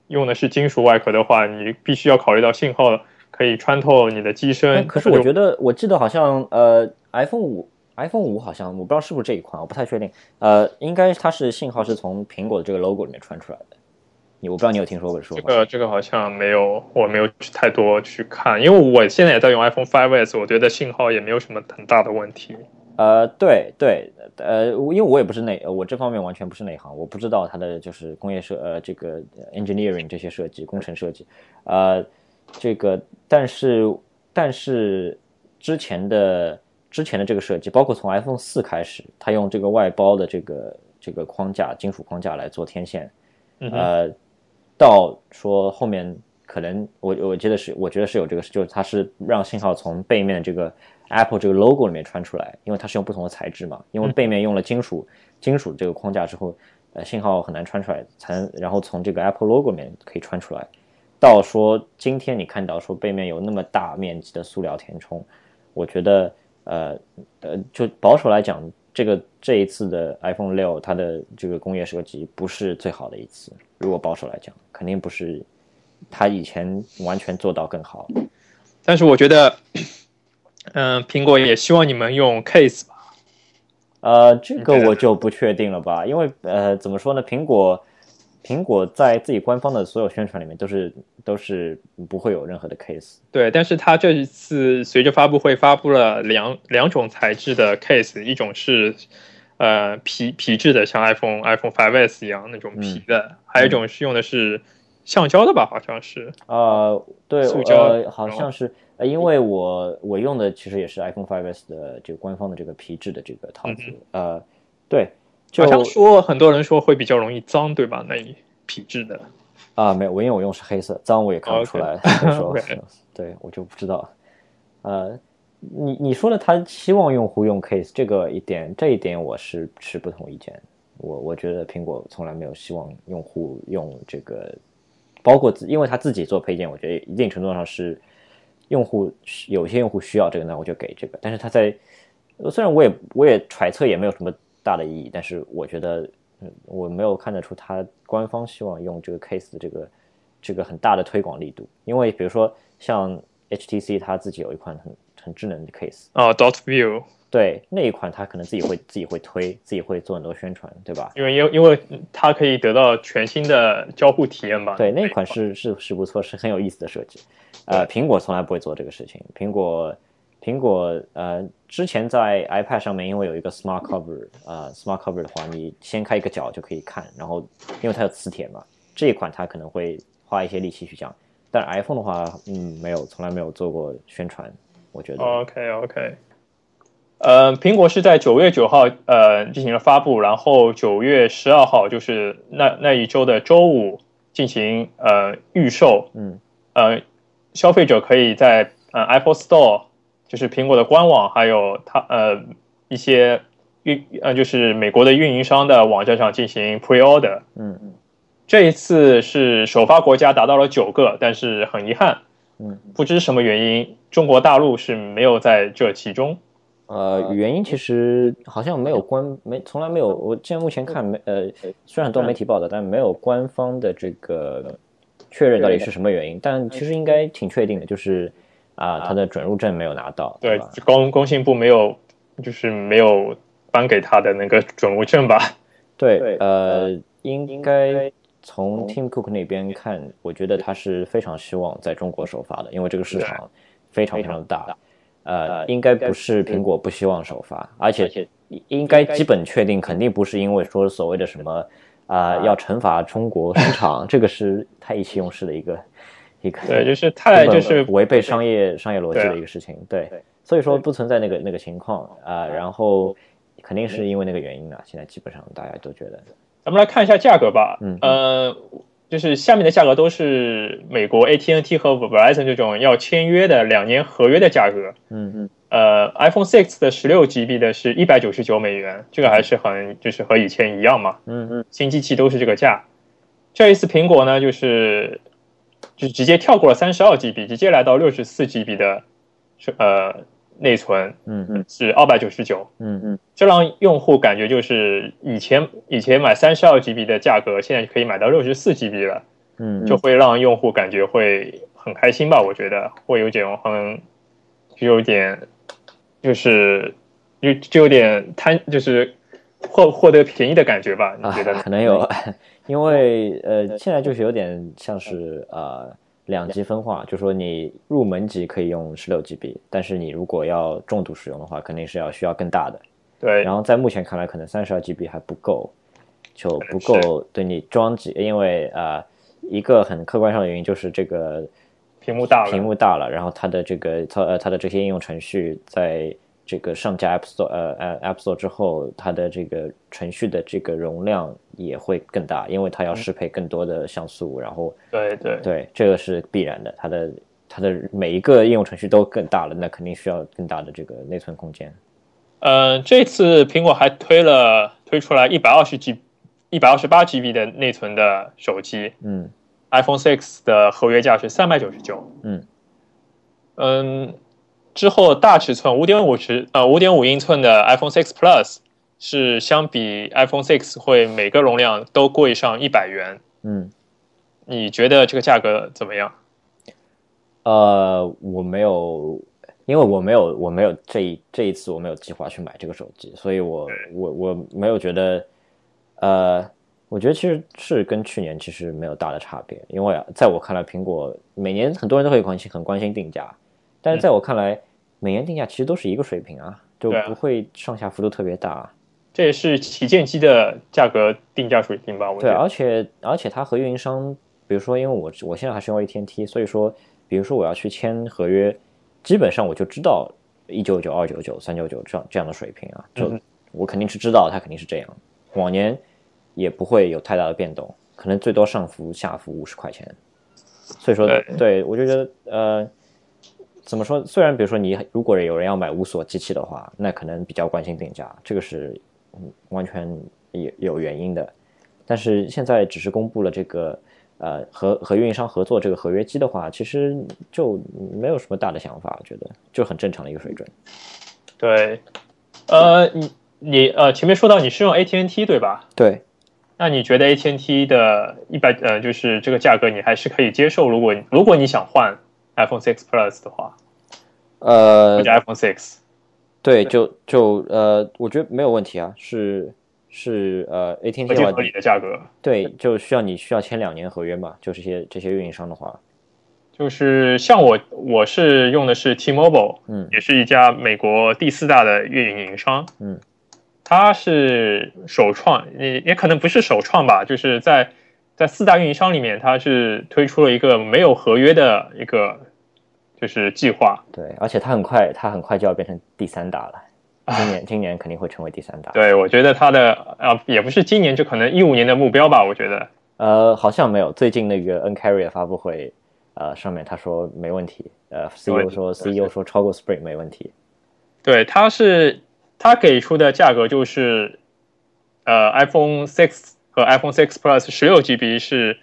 用的是金属外壳的话，你必须要考虑到信号可以穿透你的机身。可是我觉得，我记得好像呃，iPhone 五，iPhone 五好像我不知道是不是这一款，我不太确定。呃，应该它是信号是从苹果的这个 logo 里面传出来的。你我不知道你有听说过说这个这个好像没有，我没有去太多去看，因为我现在也在用 iPhone 5s，我觉得信号也没有什么很大的问题。呃，对对，呃，因为我也不是内，我这方面完全不是内行，我不知道它的就是工业设，呃，这个 engineering 这些设计，工程设计，呃，这个，但是但是之前的之前的这个设计，包括从 iPhone 四开始，它用这个外包的这个这个框架，金属框架来做天线，呃，到说后面可能我我记得是，我觉得是有这个，就是它是让信号从背面这个。Apple 这个 logo 里面穿出来，因为它是用不同的材质嘛，因为背面用了金属金属这个框架之后，呃，信号很难穿出来，才能然后从这个 Apple logo 里面可以穿出来。到说今天你看到说背面有那么大面积的塑料填充，我觉得呃呃，就保守来讲，这个这一次的 iPhone 六它的这个工业设计不是最好的一次。如果保守来讲，肯定不是它以前完全做到更好。但是我觉得。嗯，苹果也希望你们用 case 吧？呃，这个我就不确定了吧，因为呃，怎么说呢？苹果苹果在自己官方的所有宣传里面都是都是不会有任何的 case。对，但是它这一次随着发布会发布了两两种材质的 case，一种是呃皮皮质的，像 iPhone iPhone 5s 一样那种皮的，还有一种是用的是橡胶的吧？好像是啊，对，塑胶好像是。呃，因为我我用的其实也是 iPhone 5s 的这个官方的这个皮质的这个套子，呃，对，好像说很多人说会比较容易脏，对吧？那一皮质的啊，没有，我因为我用是黑色，脏我也看不出来，说，对我就不知道。呃，你你说的他希望用户用 case 这个一点，这一点我是持不同意见。我我觉得苹果从来没有希望用户用这个，包括自，因为他自己做配件，我觉得一定程度上是。用户有些用户需要这个，那我就给这个。但是他在，虽然我也我也揣测也没有什么大的意义，但是我觉得，嗯，我没有看得出它官方希望用这个 case 的这个这个很大的推广力度。因为比如说像 HTC 它自己有一款很很智能的 case 啊，Dot View，对那一款他可能自己会自己会推，自己会做很多宣传，对吧？因为因因为它可以得到全新的交互体验吧？对，那款是是是不错，是很有意思的设计。呃，苹果从来不会做这个事情。苹果，苹果，呃，之前在 iPad 上面，因为有一个 Smart Cover，呃，Smart Cover 的话，你掀开一个角就可以看。然后，因为它有磁铁嘛，这一款它可能会花一些力气去讲。但 iPhone 的话，嗯，没有，从来没有做过宣传。我觉得。OK，OK。呃，苹果是在九月九号，呃，进行了发布，然后九月十二号，就是那那一周的周五进行呃预售。嗯。呃。消费者可以在呃 Apple Store，就是苹果的官网，还有它呃一些运呃就是美国的运营商的网站上进行 pre order。嗯嗯，这一次是首发国家达到了九个，但是很遗憾，嗯，不知什么原因，中国大陆是没有在这其中。呃，原因其实好像没有官没从来没有，我现在目前看没呃，虽然很多媒体报道，但没有官方的这个。确认到底是什么原因，但其实应该挺确定的，就是啊，他的准入证没有拿到。对，工工信部没有，就是没有颁给他的那个准入证吧？对，呃，应该从 Tim Cook 那边看，我觉得他是非常希望在中国首发的，因为这个市场非常非常大。呃，应该不是苹果不希望首发，而且应该基本确定，肯定不是因为说所谓的什么。啊，要惩罚中国市场，这个是太意气用事的一个一个，对，就是太就是违背商业商业逻辑的一个事情，对，所以说不存在那个那个情况啊。然后肯定是因为那个原因啊。现在基本上大家都觉得，咱们来看一下价格吧。嗯呃，就是下面的价格都是美国 AT&T 和 Verizon 这种要签约的两年合约的价格。嗯嗯呃，iPhone 6的十六 GB 的是一百九十九美元，这个还是很就是和以前一样嘛。嗯嗯新机器都是这个价。这一次苹果呢，就是就直接跳过了三十二 GB，直接来到六十四 GB 的是呃内存嗯嗯。是二百九十九，嗯嗯。这让用户感觉就是以前以前买三十二 GB 的价格，现在可以买到六十四 GB 了，嗯，就会让用户感觉会很开心吧？我觉得会有点很就有点就是就就有点贪，就是获获得便宜的感觉吧？你啊觉得呢？可能有，因为呃，现在就是有点像是呃两级分化，就说你入门级可以用十六 GB，但是你如果要重度使用的话，肯定是要需要更大的。对，然后在目前看来，可能三十二 GB 还不够，就不够对你装机，因为呃一个很客观上的原因就是这个屏幕大了，屏幕大了，然后它的这个它呃它的这些应用程序在这个上架 App Store 呃呃 App Store 之后，它的这个程序的这个容量也会更大，因为它要适配更多的像素，然后对对对这个是必然的，它的它的每一个应用程序都更大了，那肯定需要更大的这个内存空间。呃，这次苹果还推了推出来一百二十 G、一百二十八 GB 的内存的手机嗯，iPhone 6的合约价是三百九十九。嗯嗯，之后大尺寸五点五尺呃五点五英寸的 iPhone 6 Plus 是相比 iPhone 6会每个容量都贵上一百元。嗯。你觉得这个价格怎么样？呃，我没有，因为我没有，我没有这一这一次我没有计划去买这个手机，所以我我我没有觉得，呃，我觉得其实是跟去年其实没有大的差别，因为在我看来，苹果每年很多人都会关心很关心定价，但是在我看来，美元定价其实都是一个水平啊，就不会上下幅度特别大。这也是旗舰机的价格定价水平吧？我觉对，而且而且它和运营商，比如说，因为我我现在还是用 AT&T，所以说，比如说我要去签合约，基本上我就知道一九九、二九九、三九九这样这样的水平啊，就嗯我肯定是知道它肯定是这样，往年也不会有太大的变动，可能最多上浮下浮五十块钱，所以说对对我就觉得呃。怎么说？虽然比如说你如果有人要买无锁机器的话，那可能比较关心定价，这个是嗯完全有有原因的。但是现在只是公布了这个呃和和运营商合作这个合约机的话，其实就没有什么大的想法，我觉得就很正常的一个水准。对，呃，你你呃，前面说到你是用 AT&T 对吧？对，那你觉得 AT&T 的一百呃，就是这个价格你还是可以接受？如果如果你想换 iPhone 6 Plus 的话，呃或者，iPhone 6，对，就就呃，我觉得没有问题啊，是是呃情合，理的价格。对，就需要你需要签两年合约嘛，就这些这些运营商的话，就是像我，我是用的是 T-Mobile，嗯。也是一家美国第四大的运营商，嗯，它是首创，也也可能不是首创吧，就是在在四大运营商里面，它是推出了一个没有合约的一个就是计划，对，而且它很快，它很快就要变成第三大了，今年 今年肯定会成为第三大。对我觉得它的啊也不是今年，就可能一五年的目标吧，我觉得。呃，好像没有。最近那个 N Carrier 发布会，呃，上面他说没问题。呃，CEO 说 CEO 说超过 Spring 没问题。对，它是它给出的价格就是，呃，iPhone 6和 iPhone 6 Plus 十六 GB 是，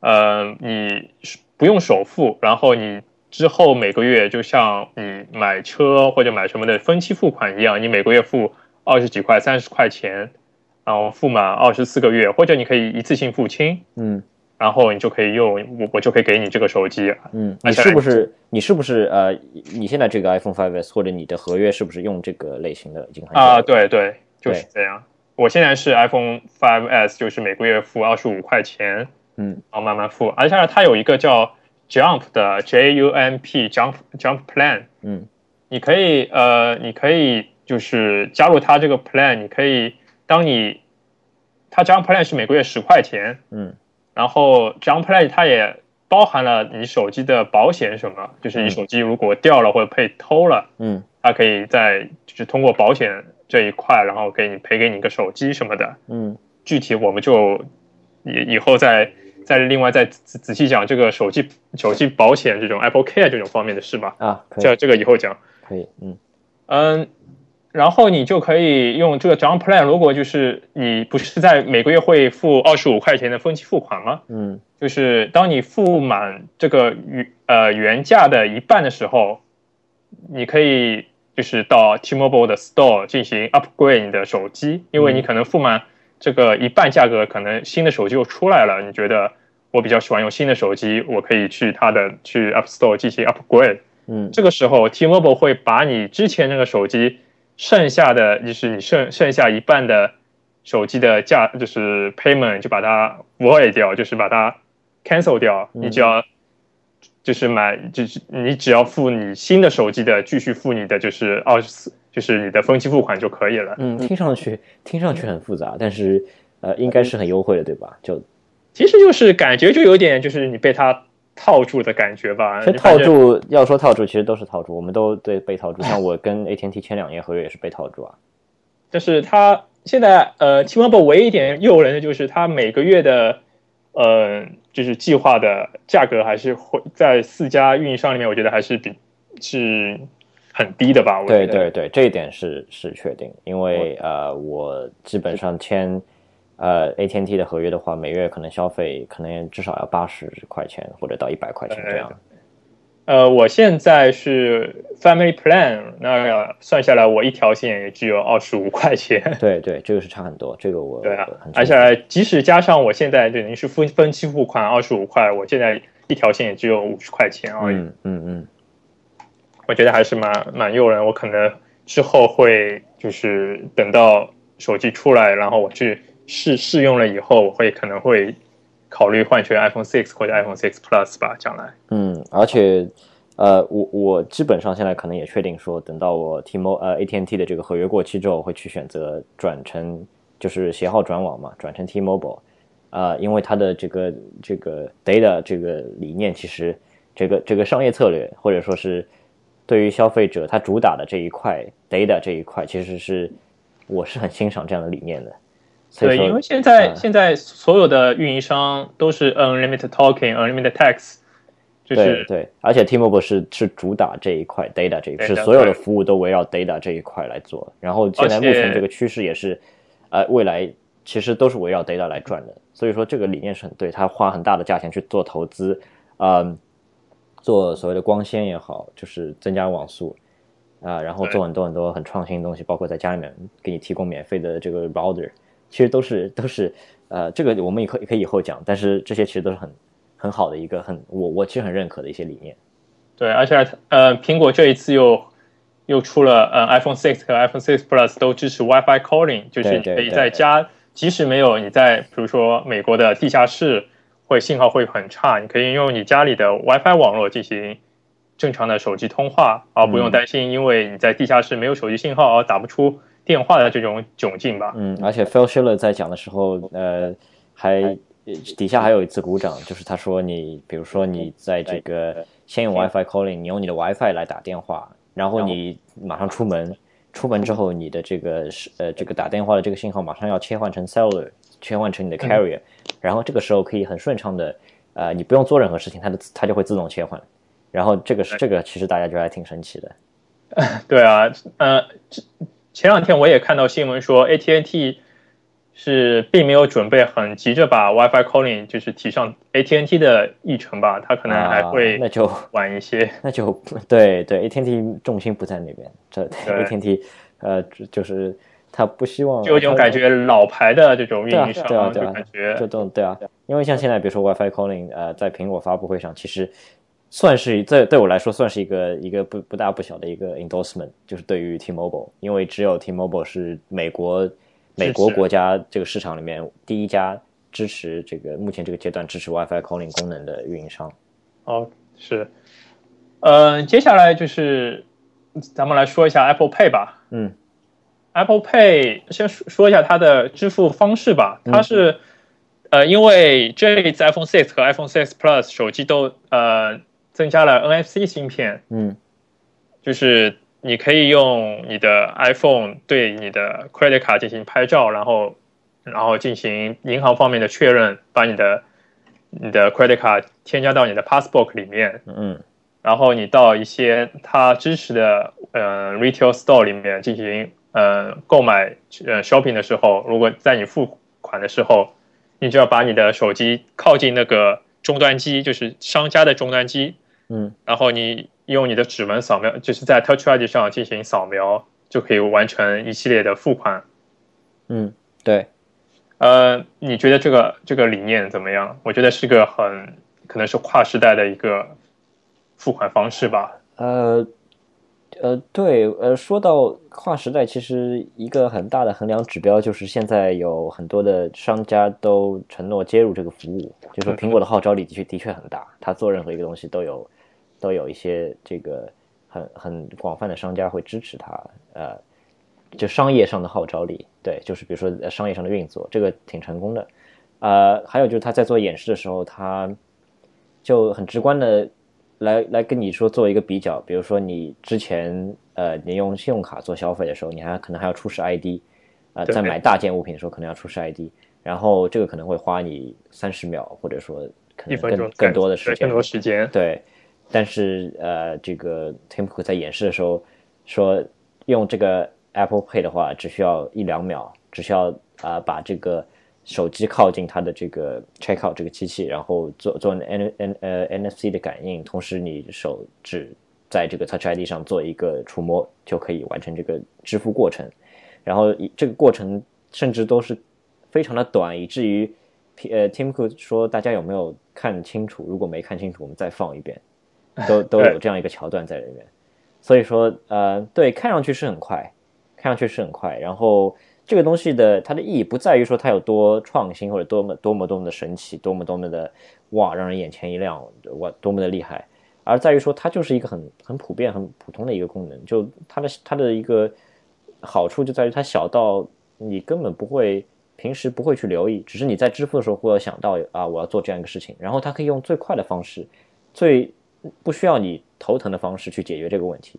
呃，你不用首付，然后你之后每个月就像你买车或者买什么的分期付款一样，你每个月付二十几块、三十块钱，然后付满二十四个月，或者你可以一次性付清，嗯然后你就可以用我我就可以给你这个手机，嗯，你是不是你是不是呃，你现在这个 iPhone 5s 或者你的合约是不是用这个类型的已经很久啊，了对对，就是这样。我现在是 iPhone 5s，就是每个月付二十五块钱，嗯。然后慢慢付。而且它有一个叫 Jump 的 J U M P Jump Jump Plan，嗯。你可以呃，你可以就是加入它这个 plan，你可以当你它 Jump Plan 是每个月十块钱，嗯。然后 Jump Plan 它也包含了你手机的保险什么，就是你嗯。手机如果掉了或者被偷了。嗯。它可以在就是通过保险这一块，然后给你赔给你一个手机什么的。嗯，具体我们就以以后再再另外再仔仔细讲这个手机手机保险这种 Apple Care 这种方面的事吧。啊，这这个以后讲。可以，嗯嗯，然后你就可以用这个 Down Plan，如果就是你不是在每个月会付二十五块钱的分期付款吗？嗯就是当你付满这个原呃原价的一半的时候，你可以就是到 T-Mobile 的 Store 进行 upgrade 你的手机，因为你可能付满这个一半价格，可能新的手机又出来了，你觉得我比较喜欢用新的手机，我可以去它的去 App Store 进行 upgrade。嗯这个时候 T-Mobile 会把你之前那个手机剩下的，就是你剩剩下一半的手机的价，就是 payment 就把它 void 掉，就是把它 cancel 掉。嗯你只要就是买，就是你只要付你新的手机的，继续付你的就是二十四，就是你的分期付款就可以了。嗯，听上去听上去很复杂，但是呃，应该是很优惠的，对吧？就其实就是感觉就有点就是你被他套住的感觉吧。其实套住，要说套住，其实都是套住，我们都对被套住。像我跟 AT&T 签两年合约也是被套住啊。但是它现在呃，T-Mobile 唯一一点诱人的就是它每个月的呃，就是计划的价格还是会在四家运营商里面，我觉得还是比是很低的吧。我觉得对对对，这一点是是确定，因为呃，我基本上签呃 AT&T 的合约的话，每月可能消费可能至少要八十块钱或者到一百块钱这样。呃，我现在是 Family Plan，那算下来我一条线也只有二十五块钱。对对，这个是差很多，这个我对啊很，而且即使加上我现在等于是分分期付款二十五块，我现在一条线也只有五十块钱而已。嗯嗯嗯，我觉得还是蛮蛮诱人。我可能之后会就是等到手机出来，然后我去试试用了以后，我会可能会考虑换成 iPhone 6或者 iPhone 6 Plus 吧，将来。嗯，而且，呃，我我基本上现在可能也确定说，等到我 T-Mo 呃 AT&T 的这个合约过期之后，会去选择转成就是携号转网嘛，转成 T-Mobile，啊、因为它的这个这个 data 这个理念，其实这个这个商业策略或者说是对于消费者他主打的这一块 data 这一块，其实是我是很欣赏这样的理念的。对，因为现在、嗯现在所有的运营商都是 unlimited talking、unlimited text，就是对对，而且 T-Mobile 是是主打这一块 data 这一块，是所有的服务都围绕 data 这一块来做。然后现在目前这个趋势也是，呃，未来其实都是围绕 data 来转的。所以说这个理念是很对，他花很大的价钱去做投资，嗯，做所谓的光纤也好，就是增加网速。啊、然后做很多很多很创新的东西，包括在家里面给你提供免费的这个 router，其实都是都是呃，这个我们也可以可以以后讲，但是这些其实都是很很好的一个很我我其实很认可的一些理念。对，而且呃，苹果这一次又又出了呃 iPhone 6和 iPhone 6 Plus 都支持 WiFi calling，就是你可以对对对在家，即使没有你在比如说美国的地下室会信号会很差，你可以用你家里的 WiFi 网络进行正常的手机通话，而不用嗯担心因为你在地下室没有手机信号而打不出电话的这种窘境吧。嗯，而且 Phil Schiller 在讲的时候，呃，还呃底下还有一次鼓掌，就是他说你，比如说你在这个先用 WiFi calling，你用你的 WiFi 来打电话，然后你马上出门，出门之后你的这个是呃这个打电话的这个信号马上要切换成 cellular，切换成你的 carrier，、然后这个时候可以很顺畅的，呃，你不用做任何事情，它的它就会自动切换。然后这个是这个其实大家觉得还挺神奇的。对啊，呃，这前两天我也看到新闻说，AT&T 是并没有准备很急着把 WiFi calling 就是提上 AT&T 的议程吧，它可能还啊会那就晚一些。那就对对，AT&T 重心不在那边，这 AT&T 呃就就是他不希望就有一种感觉，老牌的这种运营商，对啊对啊就感觉这种对啊，因为像现在比如说 WiFi calling，呃，在苹果发布会上，其实算是这对我来说算是一个一个不不大不小的一个 endorsement，就是对于 T-Mobile，因为只有 T-Mobile 是美国美国国家这个市场里面第一家支持这个目前这个阶段支持 WiFi calling 功能的运营商。哦是，呃，接下来就是咱们来说一下 Apple Pay 吧。嗯。Apple Pay 先说说一下它的支付方式吧，嗯。它是、呃，因为这一次 iPhone 6和 iPhone 6 Plus 手机都呃增加了 NFC 芯片，嗯就是你可以用你的 iPhone 对你的 credit 卡进行拍照，然后然后进行银行方面的确认，把你的你的 credit 卡添加到你的 Passbook 里面。嗯。然后你到一些它支持的呃 retail store 里面进行呃购买呃 shopping 的时候，如果在你付款的时候，你就要把你的手机靠近那个终端机，就是商家的终端机，嗯，然后你用你的指纹扫描，就是在 Touch ID 上进行扫描，就可以完成一系列的付款。嗯，对。呃，你觉得这个这个理念怎么样？我觉得是个很可能是跨时代的一个。付款方式吧，呃，呃，对，呃，说到跨时代，其实一个很大的衡量指标就是现在有很多的商家都承诺接入这个服务，就说苹果的号召力的确的确很大，他做任何一个东西都有都有一些这个很很广泛的商家会支持他，呃，就商业上的号召力，对，就是比如说商业上的运作，这个挺成功的，呃，还有就是他在做演示的时候，他就很直观的。来来跟你说做一个比较，比如说你之前呃，你用信用卡做消费的时候，你还可能还要出示 ID，啊，在买大件物品的时候可能要出示 ID，然后这个可能会花你三十秒，或者说可能更更多的时间，更多时间。对，但是呃，这个 Tim Cook 在演示的时候说，用这个 Apple Pay 的话，只需要一两秒，只需要啊把这个。手机靠近它的这个 checkout 这个机器，然后做做 N N 呃 NFC 的感应，同时你手指在这个 Touch ID 上做一个触摸，就可以完成这个支付过程。然后这个过程甚至都是非常的短，以至于呃 Tim Cook 说大家有没有看清楚？如果没看清楚，我们再放一遍，都都有这样一个桥段在里面。所以说呃对，看上去是很快，看上去是很快，然后。这个东西的它的意义不在于说它有多创新或者多么多么多么的神奇，多么多么的哇让人眼前一亮，哇多么的厉害，而在于说它就是一个很很普遍、很普通的一个功能。就它的它的一个好处就在于它小到你根本不会平时不会去留意，只是你在支付的时候会想到啊我要做这样一个事情，然后它可以用最快的方式，最不需要你头疼的方式去解决这个问题，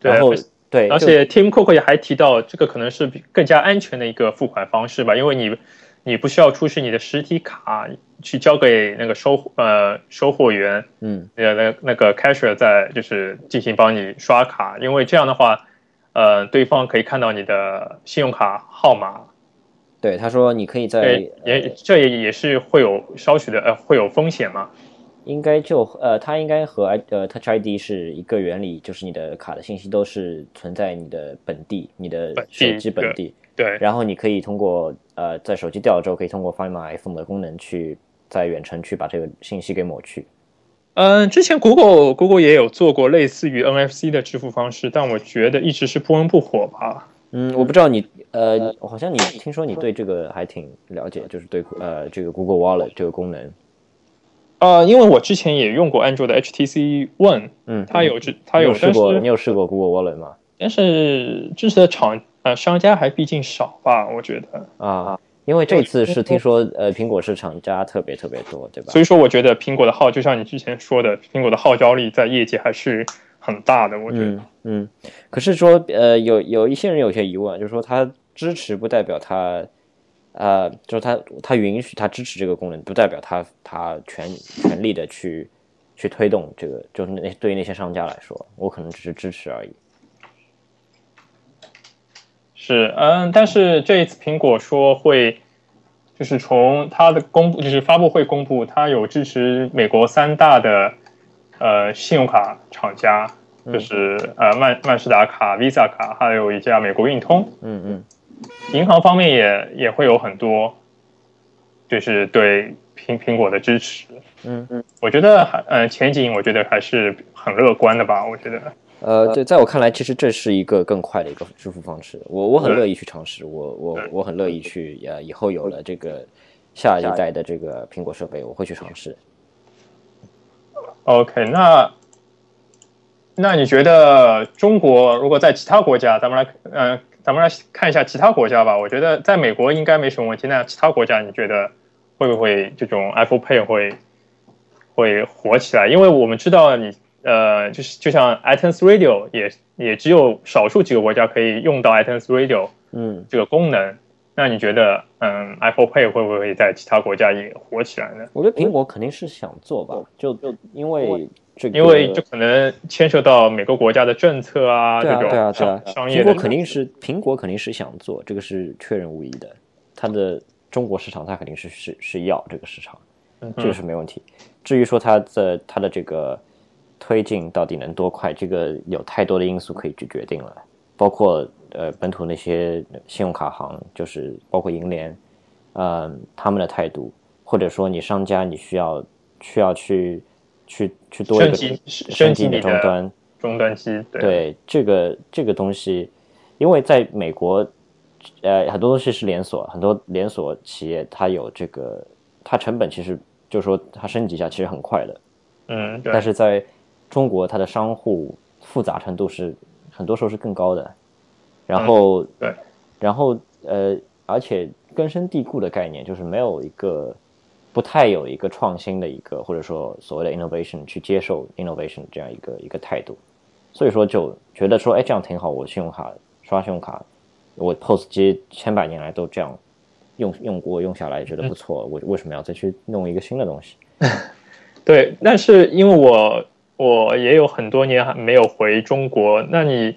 然后。对，而且 Tim Cook 也还提到，这个可能是更加安全的一个付款方式吧，因为你你不需要出示你的实体卡去交给那个收呃收货员，嗯，那那那个 cashier 在就是进行帮你刷卡，因为这样的话，呃，对方可以看到你的信用卡号码。对，他说你可以在也这也也是会有稍许的呃会有风险嘛。应该就呃，它应该和呃 Touch ID 是一个原理，就是你的卡的信息都是存在你的本地，你的手机本地。对。然后你可以通过呃，在手机掉了之后，可以通过 Find My iPhone 的功能去在远程去把这个信息给抹去。嗯，之前 Google Google 也有做过类似于 NFC 的支付方式，但我觉得一直是不温不火吧。嗯，我不知道你呃，好像你听说你对这个还挺了解，就是对呃这个 Google Wallet 这个功能。呃，因为我之前也用过安卓的 HTC One，嗯，它有支，它有试过，你有试过 Google Wallet 吗？但是支持的厂呃商家还毕竟少吧，我觉得啊，因为这次是听说呃苹果是厂家特别特别多，对吧？所以说我觉得苹果的号就像你之前说的，苹果的号召力在业界还是很大的，我觉得，嗯，可是说呃有有一些人有些疑问，就是说它支持不代表它。呃，就是他，他允许他支持这个功能，不代表他他全全力的去去推动这个。就是那对于那些商家来说，我可能只是支持而已。是，嗯，但是这一次苹果说会，就是从它的公布，就是发布会公布，它有支持美国三大的呃信用卡厂家，就是呃曼曼士达卡、Visa 卡，还有一家美国运通。嗯嗯。银行方面也也会有很多，就是对苹苹果的支持。嗯嗯，我觉得还呃前景，我觉得还是很乐观的吧。我觉得，呃，对，在我看来，其实这是一个更快的一个支付方式。我我很乐意去尝试，我我我很乐意去呃以后有了这个下一代的这个苹果设备，我会去尝试。OK，那那你觉得中国如果在其他国家，咱们来嗯。咱们来看一下其他国家吧。我觉得在美国应该没什么问题。那其他国家你觉得会不会这种 Apple Pay 会会火起来？因为我们知道你呃，就是就像 iTunes Radio 也也只有少数几个国家可以用到 iTunes Radio，嗯，这个功能。那你觉得，嗯，Apple Pay 会不会在其他国家也火起来呢？我觉得苹果肯定是想做吧，就就因为这个，因为就可能牵涉到每个国家的政策啊，对啊，对啊，对啊，商业。苹果肯定是苹果肯定是想做，这个是确认无疑的。它的中国市场，它肯定是是是要这个市场，这个是没问题。至于说它的它的这个推进到底能多快，这个有太多的因素可以去决定了，包括。呃，本土那些信用卡行，就是包括银联，嗯，他们的态度，或者说你商家，你需要需要去去去多一个升级的终端。终端机，对这个这个东西，因为在美国，呃，很多东西是连锁，很多连锁企业它有这个，它成本其实就是说它升级一下其实很快的，嗯，但是在中国，它的商户复杂程度是很多时候是更高的。然后对，然后呃，而且根深蒂固的概念就是没有一个不太有一个创新的一个或者说所谓的 innovation 去接受 innovation 这样一个一个态度，所以说就觉得说哎这样挺好，我信用卡刷信用卡，我 POS 机千百年来都这样用用过用下来觉得不错，我为什么要再去弄一个新的东西？对，但是因为我我也有很多年还没有回中国，那你。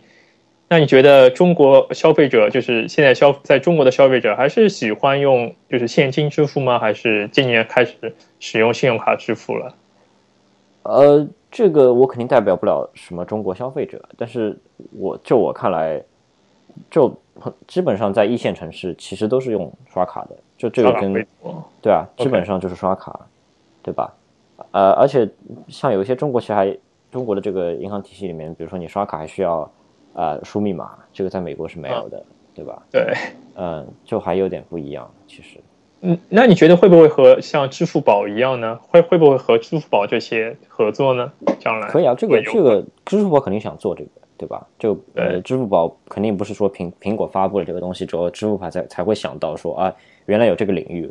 那你觉得中国消费者就是现在消在中国的消费者还是喜欢用就是现金支付吗？还是今年开始使用信用卡支付了？呃，这个我肯定代表不了什么中国消费者，但是我就我看来，就基本上在一线城市其实都是用刷卡的，就这个跟对啊，基本上就是刷卡，对吧？呃，而且像有一些中国其实还中国的这个银行体系里面，比如说你刷卡还需要。啊，输密码这个在美国是没有的，对吧？对，嗯，就还有点不一样，其实。嗯，那你觉得会不会和像支付宝一样呢？会会不会和支付宝这些合作呢？将来可以啊，这个这个支付宝肯定想做这个，对吧？就呃，支付宝肯定不是说苹苹果发布了这个东西之后，支付宝才才会想到说啊，原来有这个领域。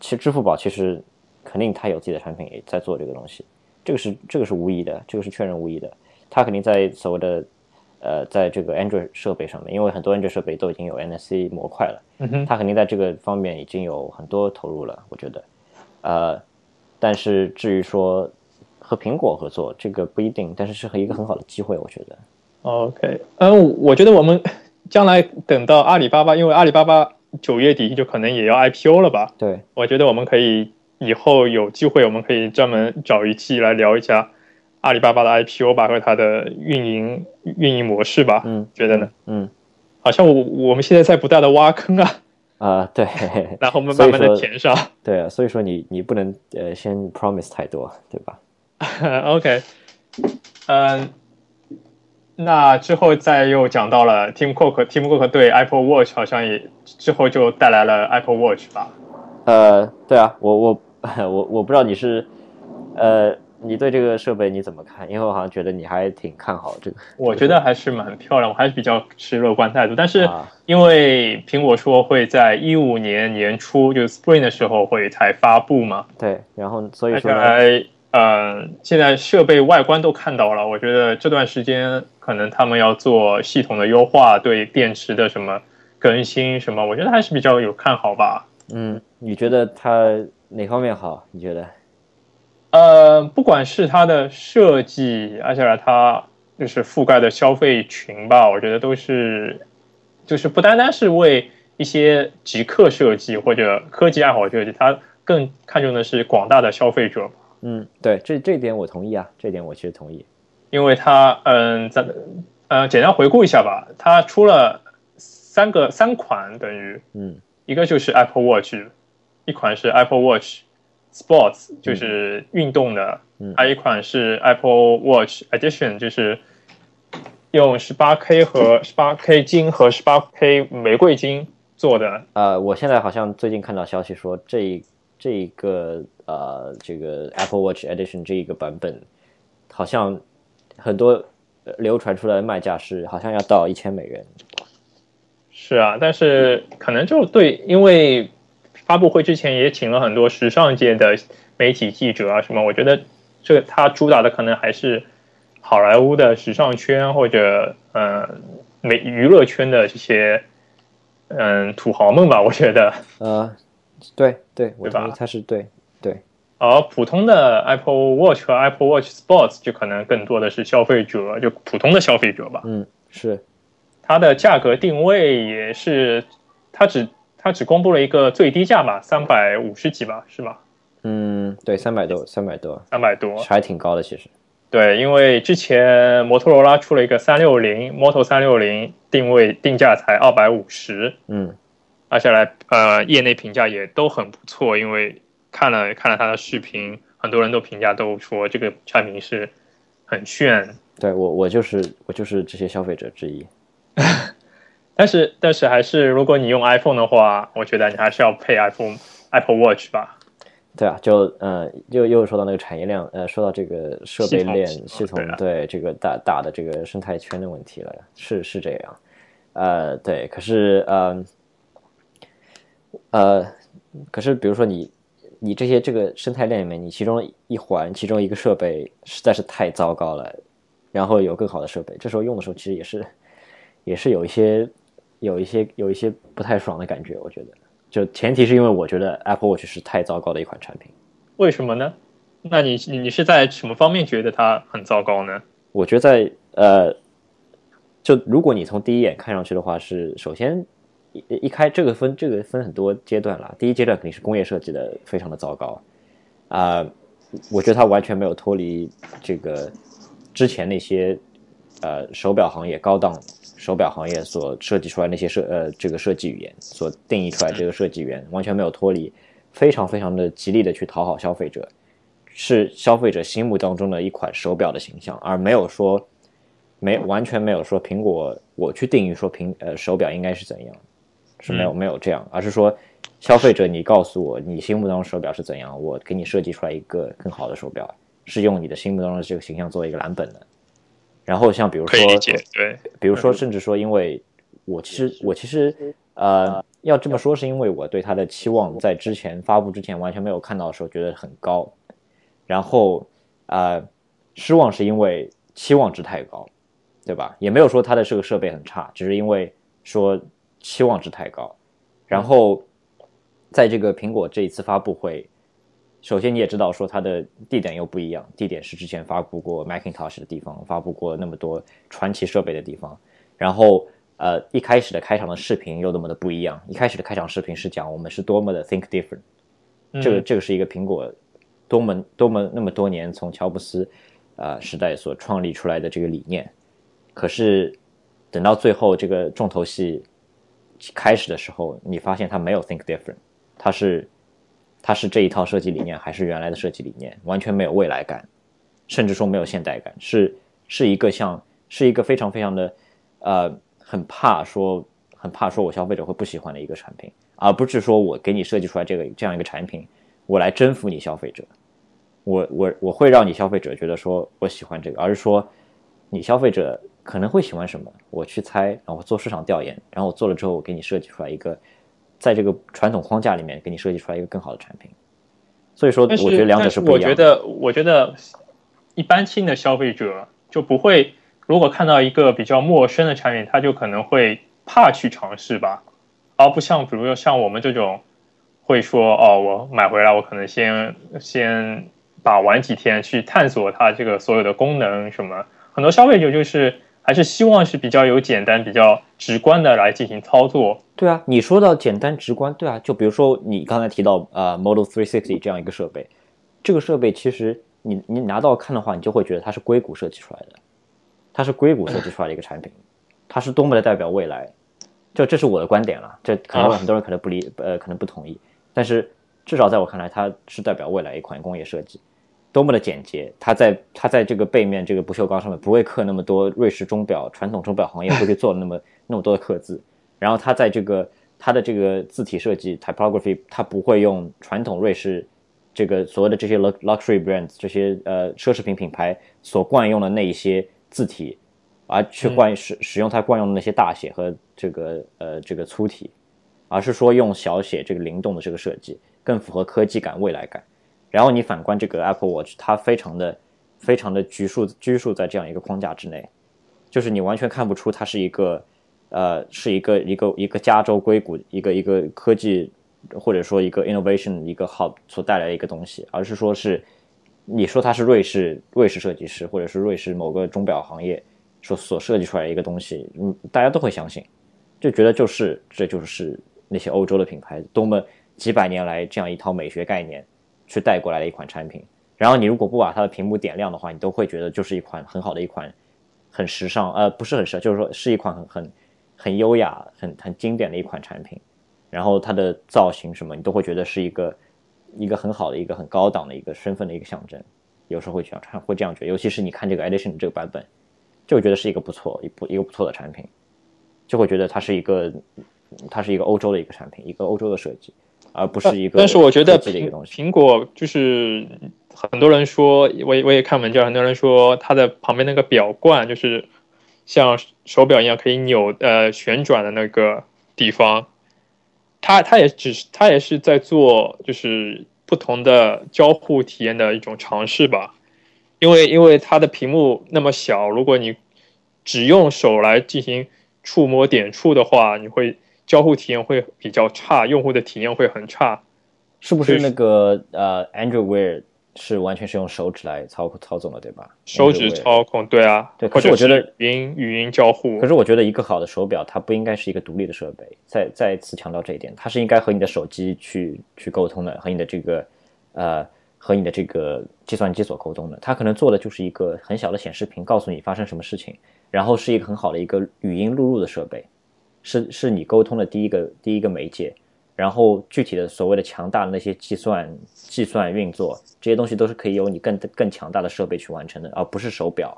其实支付宝其实肯定它有自己的产品也在做这个东西，这个是这个是无疑的，这个是确认无疑的，它肯定在所谓的。呃，在这个 Android 设备上面，因为很多 Android 设备都已经有 NFC 模块了，嗯哼，它肯定在这个方面已经有很多投入了，我觉得。呃，但是至于说和苹果合作，这个不一定，但是是和一个很好的机会，我觉得。OK，嗯，我觉得我们将来等到阿里巴巴，因为阿里巴巴九月底就可能也要 IPO 了吧？对，我觉得我们可以以后有机会，我们可以专门找一期来聊一下。阿里巴巴的 IPO 吧和它的运营运营模式吧，嗯，觉得呢？嗯，好像我我们现在在不断的挖坑啊，啊，对，然后我们慢慢的填上，对啊，所以说你你不能呃先 promise 太多，对吧？OK，嗯，那之后再又讲到了 Tim Cook，Tim Cook 对 Apple Watch 好像也之后就带来了 Apple Watch 吧？呃，对啊，我我 我我不知道你是呃。你对这个设备你怎么看？因为我好像觉得你还挺看好这个。我觉得还是蛮漂亮，我还是比较持乐观态度。但是因为苹果说会在一五年年初，就 Spring 的时候会才发布嘛。对，然后所以说，呃，现在设备外观都看到了，我觉得这段时间可能他们要做系统的优化，对电池的什么更新什么，我觉得还是比较有看好吧。嗯，你觉得它哪方面好？你觉得？呃，不管是它的设计，而且它就是覆盖的消费群吧，我觉得都是，就是不单单是为一些极客设计或者科技爱好设计，它更看重的是广大的消费者。嗯，对，这这点我同意啊，这点我其实同意，因为它，嗯，咱呃，简单回顾一下吧，它出了三个三款，等于，嗯，一个就是 Apple Watch，一款是 Apple Watch。Sports 就是运动的，还有一款是 Apple Watch Edition，就是用十八 K 和十八 K 金和十八 K 玫瑰金做的。呃，我现在好像最近看到消息说，这这一个呃，这个 Apple Watch Edition 这一个版本，好像很多流传出来的卖价是好像要到一千美元。是啊，但是可能就对，因为。发布会之前也请了很多时尚界的媒体记者啊，什么？我觉得这他主打的可能还是好莱坞的时尚圈或者呃美娱乐圈的这些嗯土豪们吧，我觉得。呃，对对，我对吧他是对对，而普通的 Apple Watch 和 Apple Watch Sports 就可能更多的是消费者，就普通的消费者吧。嗯，是它的价格定位也是，它只它只公布了一个最低价吧，三百五十几吧，是吧？嗯，对，三百多，三百多，三百多。还挺高的其实。对，因为之前摩托罗拉出了一个三六零，Moto 三六零定位定价才二百五十，嗯而且来呃业内评价也都很不错，因为看了看了他的视频，很多人都评价都说这个产品是很炫，对我我就是我就是这些消费者之一。但是但是还是如果你用 iPhone 的话，我觉得你还是要配 iPhone Apple Watch 吧。对啊，就呃，又又说到那个产业链，呃，说到这个设备链系统对这个大大的这个生态圈的问题了，是是这样，呃，对，可是呃呃，可是比如说你你这些这个生态链里面，你其中一环其中一个设备实在是太糟糕了，然后有更好的设备，这时候用的时候其实也是也是有一些有一些有一些不太爽的感觉，我觉得。就前提是因为我觉得 Apple Watch 是太糟糕的一款产品。为什么呢？那你你你是在什么方面觉得它很糟糕呢？我觉得在呃，就如果你从第一眼看上去的话，是首先一一开这个分这个分很多阶段啦。第一阶段肯定是工业设计的非常的糟糕啊、我觉得它完全没有脱离这个之前那些呃手表行业高档手表行业所设计出来那些设呃这个设计语言所定义出来这个设计语言完全没有脱离，非常非常的极力的去讨好消费者，是消费者心目当中的一款手表的形象，而没有说没完全没有说苹果我去定义说苹呃手表应该是怎样，是没有没有这样，而是说消费者你告诉我你心目当中手表是怎样，我给你设计出来一个更好的手表，是用你的心目当中的这个形象作为一个蓝本的。然后像比如说可以理解，对，比如说，甚至说，因为我其实我其实呃，要这么说，是因为我对它的期望在之前发布之前完全没有看到的时候觉得很高，然后呃，失望是因为期望值太高，对吧？也没有说它的这个设备很差，只是因为说期望值太高。然后在这个苹果这一次发布会，首先你也知道说它的地点又不一样，地点是之前发布过 Macintosh 的地方，发布过那么多传奇设备的地方。然后呃，一开始的开场的视频又那么的不一样，一开始的开场视频是讲我们是多么的 think different，这个嗯这个是一个苹果多么多么那么多年从乔布斯呃时代所创立出来的这个理念，可是等到最后这个重头戏开始的时候，你发现它没有 think different，它是它是这一套设计理念还是原来的设计理念，完全没有未来感，甚至说没有现代感，是是一个像是一个非常非常的呃很怕说很怕说我消费者会不喜欢的一个产品，而不是说我给你设计出来这个这样一个产品，我来征服你消费者，我我我会让你消费者觉得说我喜欢这个，而是说你消费者可能会喜欢什么，我去猜，然后做市场调研，然后我做了之后，我给你设计出来一个，在这个传统框架里面给你设计出来一个更好的产品。所以说，我觉得两者是不一样的。我觉得，我觉得一般性的消费者就不会，如果看到一个比较陌生的产品，他就可能会怕去尝试吧，而不像比如说像我们这种会说哦，我买回来我可能先先把玩几天去探索它这个所有的功能什么。很多消费者就是还是希望是比较有简单、比较直观的来进行操作。对啊，你说到简单直观，对啊，就比如说你刚才提到呃 Model 360这样一个设备，这个设备其实你你拿到看的话，你就会觉得它是硅谷设计出来的，它是硅谷设计出来的一个产品，它是多么的代表未来，就这是我的观点了，这可能啊很多人可能不理呃可能不同意，但是至少在我看来，它是代表未来一款工业设计。多么的简洁，它在它在这个背面这个不锈钢上面不会刻那么多瑞士钟表传统钟表行业会去做的那么那么多的刻字，然后它在这个它的这个字体设计 typography，它不会用传统瑞士这个所谓的这些 lux- luxury brands 这些呃奢侈品品牌所惯用的那一些字体，而去惯使使用它惯用的那些大写和这个呃这个粗体，而是说用小写这个灵动的这个设计，更符合科技感、未来感。然后你反观这个 Apple Watch，它非常的非常的拘束拘束在这样一个框架之内，就是你完全看不出它是一个呃是一个一个一个加州硅谷一个一个科技或者说一个 innovation 一个 hub 所带来的一个东西，而是说是你说它是瑞士瑞士设计师或者是瑞士某个钟表行业所所设计出来一个东西，嗯，大家都会相信，就觉得就是这就是那些欧洲的品牌多么几百年来这样一套美学概念。去带过来的一款产品。然后你如果不把它的屏幕点亮的话，你都会觉得就是一款很好的一款，很时尚，呃，不是很时尚，就是说是一款很很很优雅、很很经典的一款产品。然后它的造型什么，你都会觉得是一个一个很好的一个很高档的一个身份的一个象征。有时候会这样穿，会这样觉得，尤其是你看这个 Edition 这个版本，就觉得是一个不错一不一个不错的产品，就会觉得它是一个它是一个欧洲的一个产品，一个欧洲的设计，而不是一个。但是我觉得苹苹果就是。很多人说，我我也看文章，很多人说它的旁边那个表冠就是像手表一样可以扭呃旋转的那个地方，它它也只是它也是在做就是不同的交互体验的一种尝试吧，因为因为它的屏幕那么小，如果你只用手来进行触摸点触的话，你会交互体验会比较差，用户的体验会很差，是不是那个呃 Android Wear？是完全是用手指来操操纵的，对吧？手指操控，对啊，对。可是我觉得语音语音交互。可是我觉得一个好的手表，它不应该是一个独立的设备。再再一次强调这一点，它是应该和你的手机去去沟通的，和你的这个呃和你的这个计算机所沟通的。它可能做的就是一个很小的显示屏，告诉你发生什么事情，然后是一个很好的一个语音录入的设备，是是你沟通的第一个第一个媒介。然后具体的所谓的强大的那些计算、计算运作这些东西，都是可以由你更更强大的设备去完成的，而不是手表。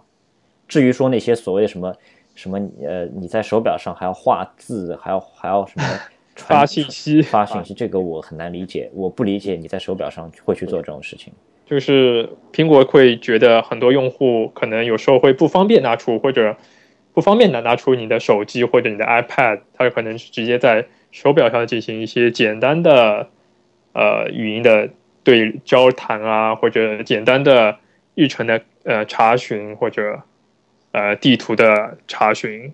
至于说那些所谓的什么什么呃，你在手表上还要画字，还要还要什么 发信息、发信息，这个我很难理解。我不理解你在手表上会去做这种事情。就是苹果会觉得很多用户可能有时候会不方便拿出，或者不方便的拿出你的手机或者你的 iPad，它可能是直接在。手表上进行一些简单的，呃，语音的对交谈啊，或者简单的日程的呃查询，或者呃地图的查询。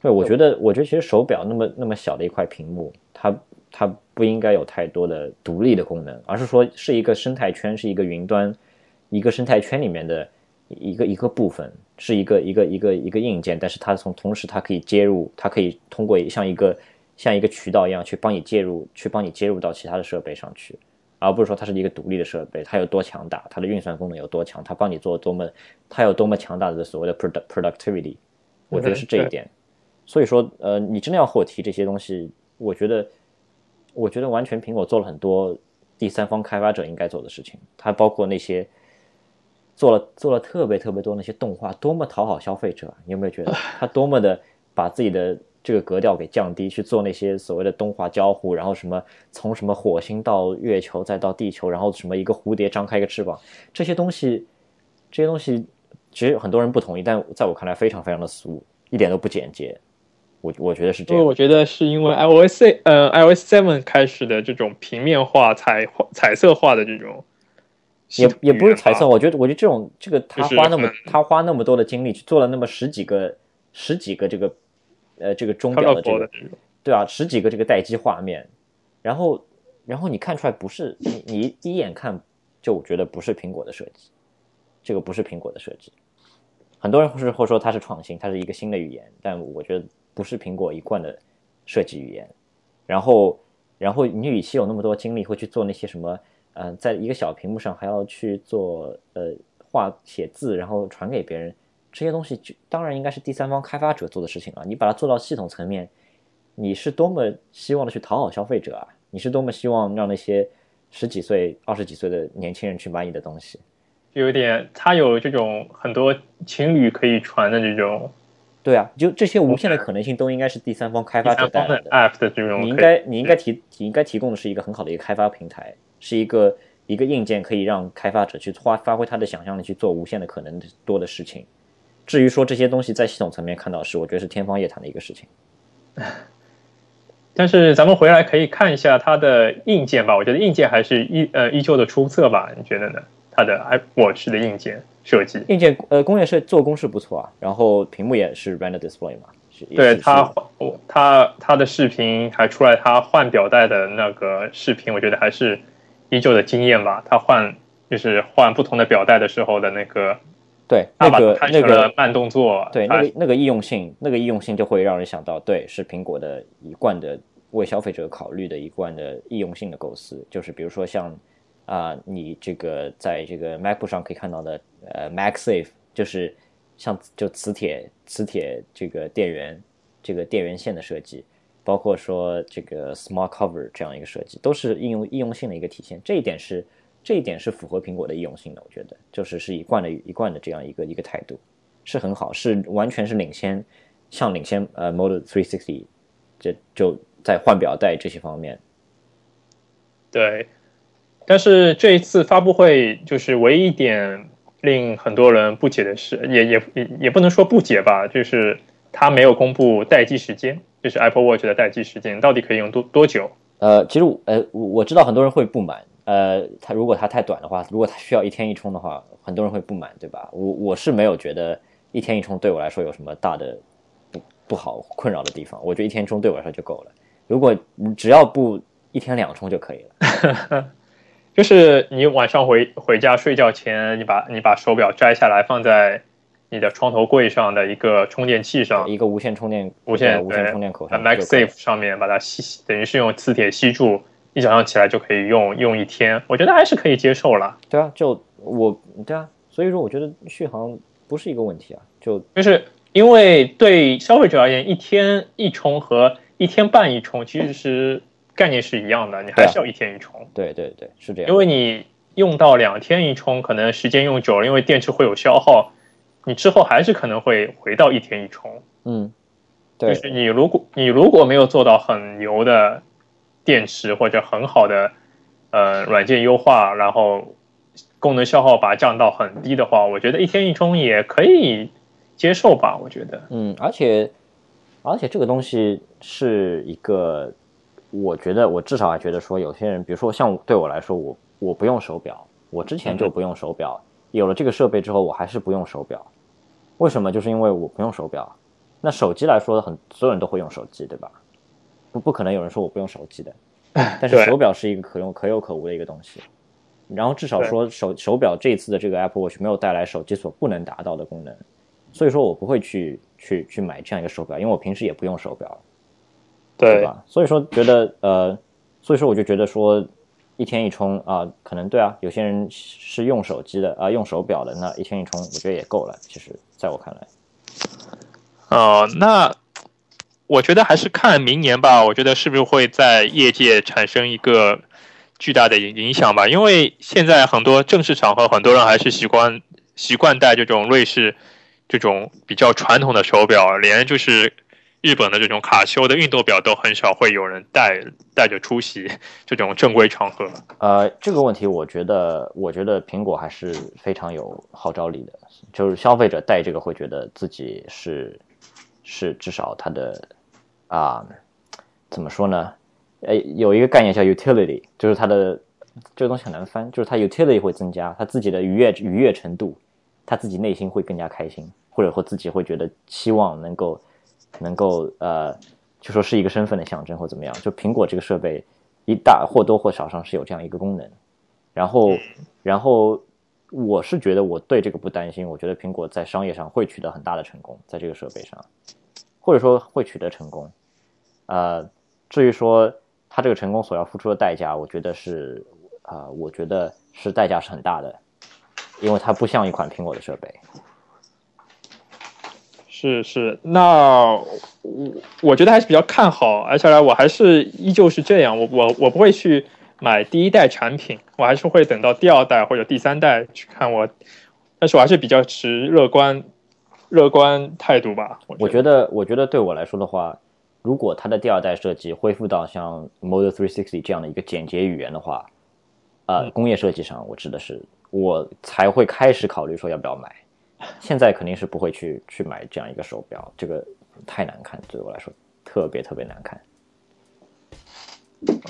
对，我觉得，我觉得其实手表那么那么小的一块屏幕，它它不应该有太多的独立的功能，而是说是一个生态圈，是一个云端，一个生态圈里面的一个一个部分，是一个一个一个一个硬件，但是它从同时它可以接入，它可以通过像一个。像一个渠道一样去帮你介入，去帮你接入到其他的设备上去，而不是说它是一个独立的设备，它有多强大，它的运算功能有多强，它帮你做多么，它有多么强大的所谓的 product productivity，我觉得是这一点。所以说，呃，你真的要和我提这些东西，我觉得，我觉得完全苹果做了很多第三方开发者应该做的事情，它包括那些做了做了特别特别多那些动画，多么讨好消费者，你有没有觉得他多么的把自己的。这个格调给降低，去做那些所谓的动画交互，然后什么从什么火星到月球再到地球，然后什么一个蝴蝶张开一个翅膀，这些东西，这些东西其实很多人不同意，但在我看来非常非常的俗，一点都不简洁。我我觉得是这样。我觉得是因为 iOS 呃 iOS seven 开始的这种平面化、彩彩色化的这种，也也不是彩色。我觉得我觉得这种这个他花那么他花那么多的精力去做了那么十几个十几个这个。呃，这个钟表的这个，对啊，十几个这个待机画面，然后，然后你看出来不是你，你第一眼看就觉得不是苹果的设计，这个不是苹果的设计。很多人会是会说它是创新，它是一个新的语言，但我觉得不是苹果一贯的设计语言。然后，然后你与其有那么多精力会去做那些什么，呃，在一个小屏幕上还要去做呃画写字，然后传给别人。这些东西就当然应该是第三方开发者做的事情了。你把它做到系统层面，你是多么希望的去讨好消费者啊！你是多么希望让那些十几岁、二十几岁的年轻人去买你的东西？有点，他有这种很多情侣可以传的这种。对啊，就这些无限的可能性都应该是第三方开发者带来的。App 的这种，你应该你应该提你应该提供的是一个很好的一个开发平台，是一个一个硬件，可以让开发者去发发挥他的想象力去做无限的可能多的事情。至于说这些东西在系统层面看到是，我觉得是天方夜谭的一个事情。但是咱们回来可以看一下它的硬件吧，我觉得硬件还是依呃依旧的出色吧？你觉得呢？它的 iWatch 的硬件，设计。硬件呃工业设做工是不错啊，然后屏幕也是 Retina Display 嘛。对他，我他他的视频还出来，它换表带的那个视频，我觉得还是依旧的经验吧。他换就是换不同的表带的时候的那个，对那个那个慢动作，对那个那个易用性，那个易用性就会让人想到，对，是苹果的一贯的为消费者考虑的一贯的易用性的构思，就是比如说像啊，你这个在这个 MacBook 上可以看到的，呃，MacSafe 就是。像就磁铁、磁铁这个电源、这个电源线的设计，包括说这个 Smart Cover 这样一个设计，都是应用应用性的一个体现。这一点是这一点是符合苹果的应用性的，我觉得就是是一贯的一贯的这样一个一个态度，是很好，是完全是领先，像领先呃 Model 360，这就在换表带这些方面。对，但是这一次发布会就是唯一一点。令很多人不解的是，也也也也不能说不解吧，就是它没有公布待机时间，就是 Apple Watch 的待机时间到底可以用多多久？呃，其实呃，我知道很多人会不满，呃，它如果它太短的话，如果它需要一天一充的话，很多人会不满，对吧？我我是没有觉得一天一充对我来说有什么大的不不好困扰的地方，我觉得一天充对我来说就够了。如果只要不一天两充就可以了。就是你晚上回回家睡觉前，你把你把手表摘下来，放在你的床头柜上的一个充电器上，一个无线充电无线无线充电口上，MagSafe 上面把它吸，等于是用磁铁吸住，一早上起来就可以用用一天，我觉得还是可以接受了。对啊，就我对啊，所以说我觉得续航不是一个问题啊，就就是因为对消费者而言，一天一充和一天半一充其实是。概念是一样的，你还是要一天一充。对对对，是这样。因为你用到两天一充，可能时间用久了，因为电池会有消耗，你之后还是可能会回到一天一充。嗯，对。就是你如果你如果没有做到很牛的电池或者很好的呃软件优化，然后功能消耗把它降到很低的话，我觉得一天一充也可以接受吧。我觉得，嗯，而且而且这个东西是一个。我觉得，我至少还觉得说，有些人，比如说像对我来说，我我不用手表，我之前就不用手表，有了这个设备之后，我还是不用手表。为什么？就是因为我不用手表。那手机来说，很所有人都会用手机，对吧？不不可能有人说我不用手机的。但是手表是一个可用可有可无的一个东西。然后至少说手手表这一次的这个 Apple Watch 没有带来手机所不能达到的功能，所以说我不会去去去买这样一个手表，因为我平时也不用手表。对吧？所以说觉得呃，所以说我就觉得说，一天一充啊，可能对啊，有些人是用手机的啊，用手表的，那一天一充，我觉得也够了。其实，在我看来，哦，那我觉得还是看明年吧。我觉得是不是会在业界产生一个巨大的影影响吧？因为现在很多正式场合，很多人还是习惯习惯戴这种瑞士这种比较传统的手表，连就是。日本的这种卡西欧的运动表都很少会有人带带着出席这种正规场合。呃，这个问题我觉得，我觉得苹果还是非常有号召力的，就是消费者戴这个会觉得自己是是至少它的啊，怎么说呢？哎，有一个概念叫 utility，就是它的这个东西很难翻，就是它 utility 会增加，它自己的愉悦愉悦程度，他自己内心会更加开心，或者说自己会觉得希望能够。能够呃，就说是一个身份的象征或怎么样，就苹果这个设备一大或多或少上是有这样一个功能，然后然后我是觉得我对这个不担心，我觉得苹果在商业上会取得很大的成功，在这个设备上，或者说会取得成功，呃，至于说它这个成功所要付出的代价，我觉得是啊，我觉得是代价是很大的，因为它不像一款苹果的设备。是是，那我我觉得还是比较看好，而且呢，我还是依旧是这样，我我我不会去买第一代产品，我还是会等到第二代或者第三代去看我，但是我还是比较持乐观乐观态度吧。我觉得我觉得对我来说的话，如果它的第二代设计恢复到像 Model 360这样的一个简洁语言的话，呃，工业设计上我指的是，我才会开始考虑说要不要买。现在肯定是不会去去买这样一个手表，这个太难看，对我来说特别特别难看。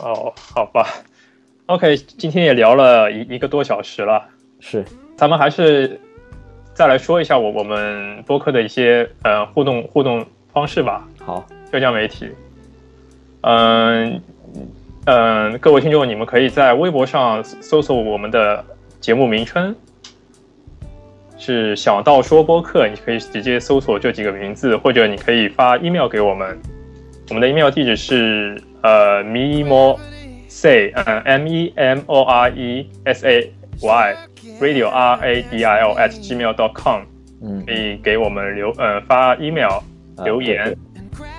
哦，好吧，OK，今天也聊了一一个多小时了，是，咱们还是再来说一下我我们播客的一些呃互动互动方式吧。好，社交媒体，嗯嗯，各位听众，你们可以在微博上搜索我们的节目名称是“小道说播客”，你可以直接搜索这几个名字，或者你可以发 email 给我们，我们的 email 地址是呃 memo say 嗯 m e m o r e s a y radio r a d i o at gmail dot com，嗯可以给我们留呃发 email 啊留言。对对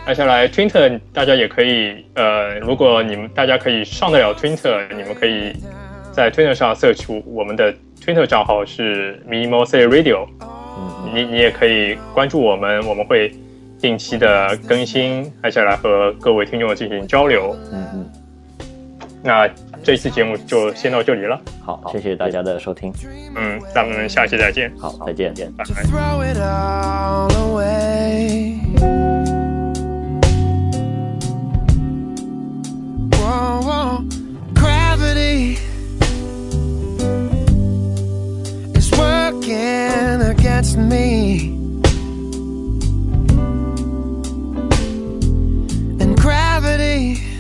接下来，Twitter 大家也可以，呃，如果你们大家可以上得了 Twitter，你们可以在 Twitter 上 search 我们的 Twitter 账号是 Mimo Say Radio，嗯你你也可以关注我们，我们会定期的更新，接下来和各位听众进行交流。嗯嗯，那这期节目就先到这里了，好，谢谢大家的收听，嗯，咱们下期再见，好，再见。拜拜。throw it all away. Whoa, whoa, gravity working against me. And gravity.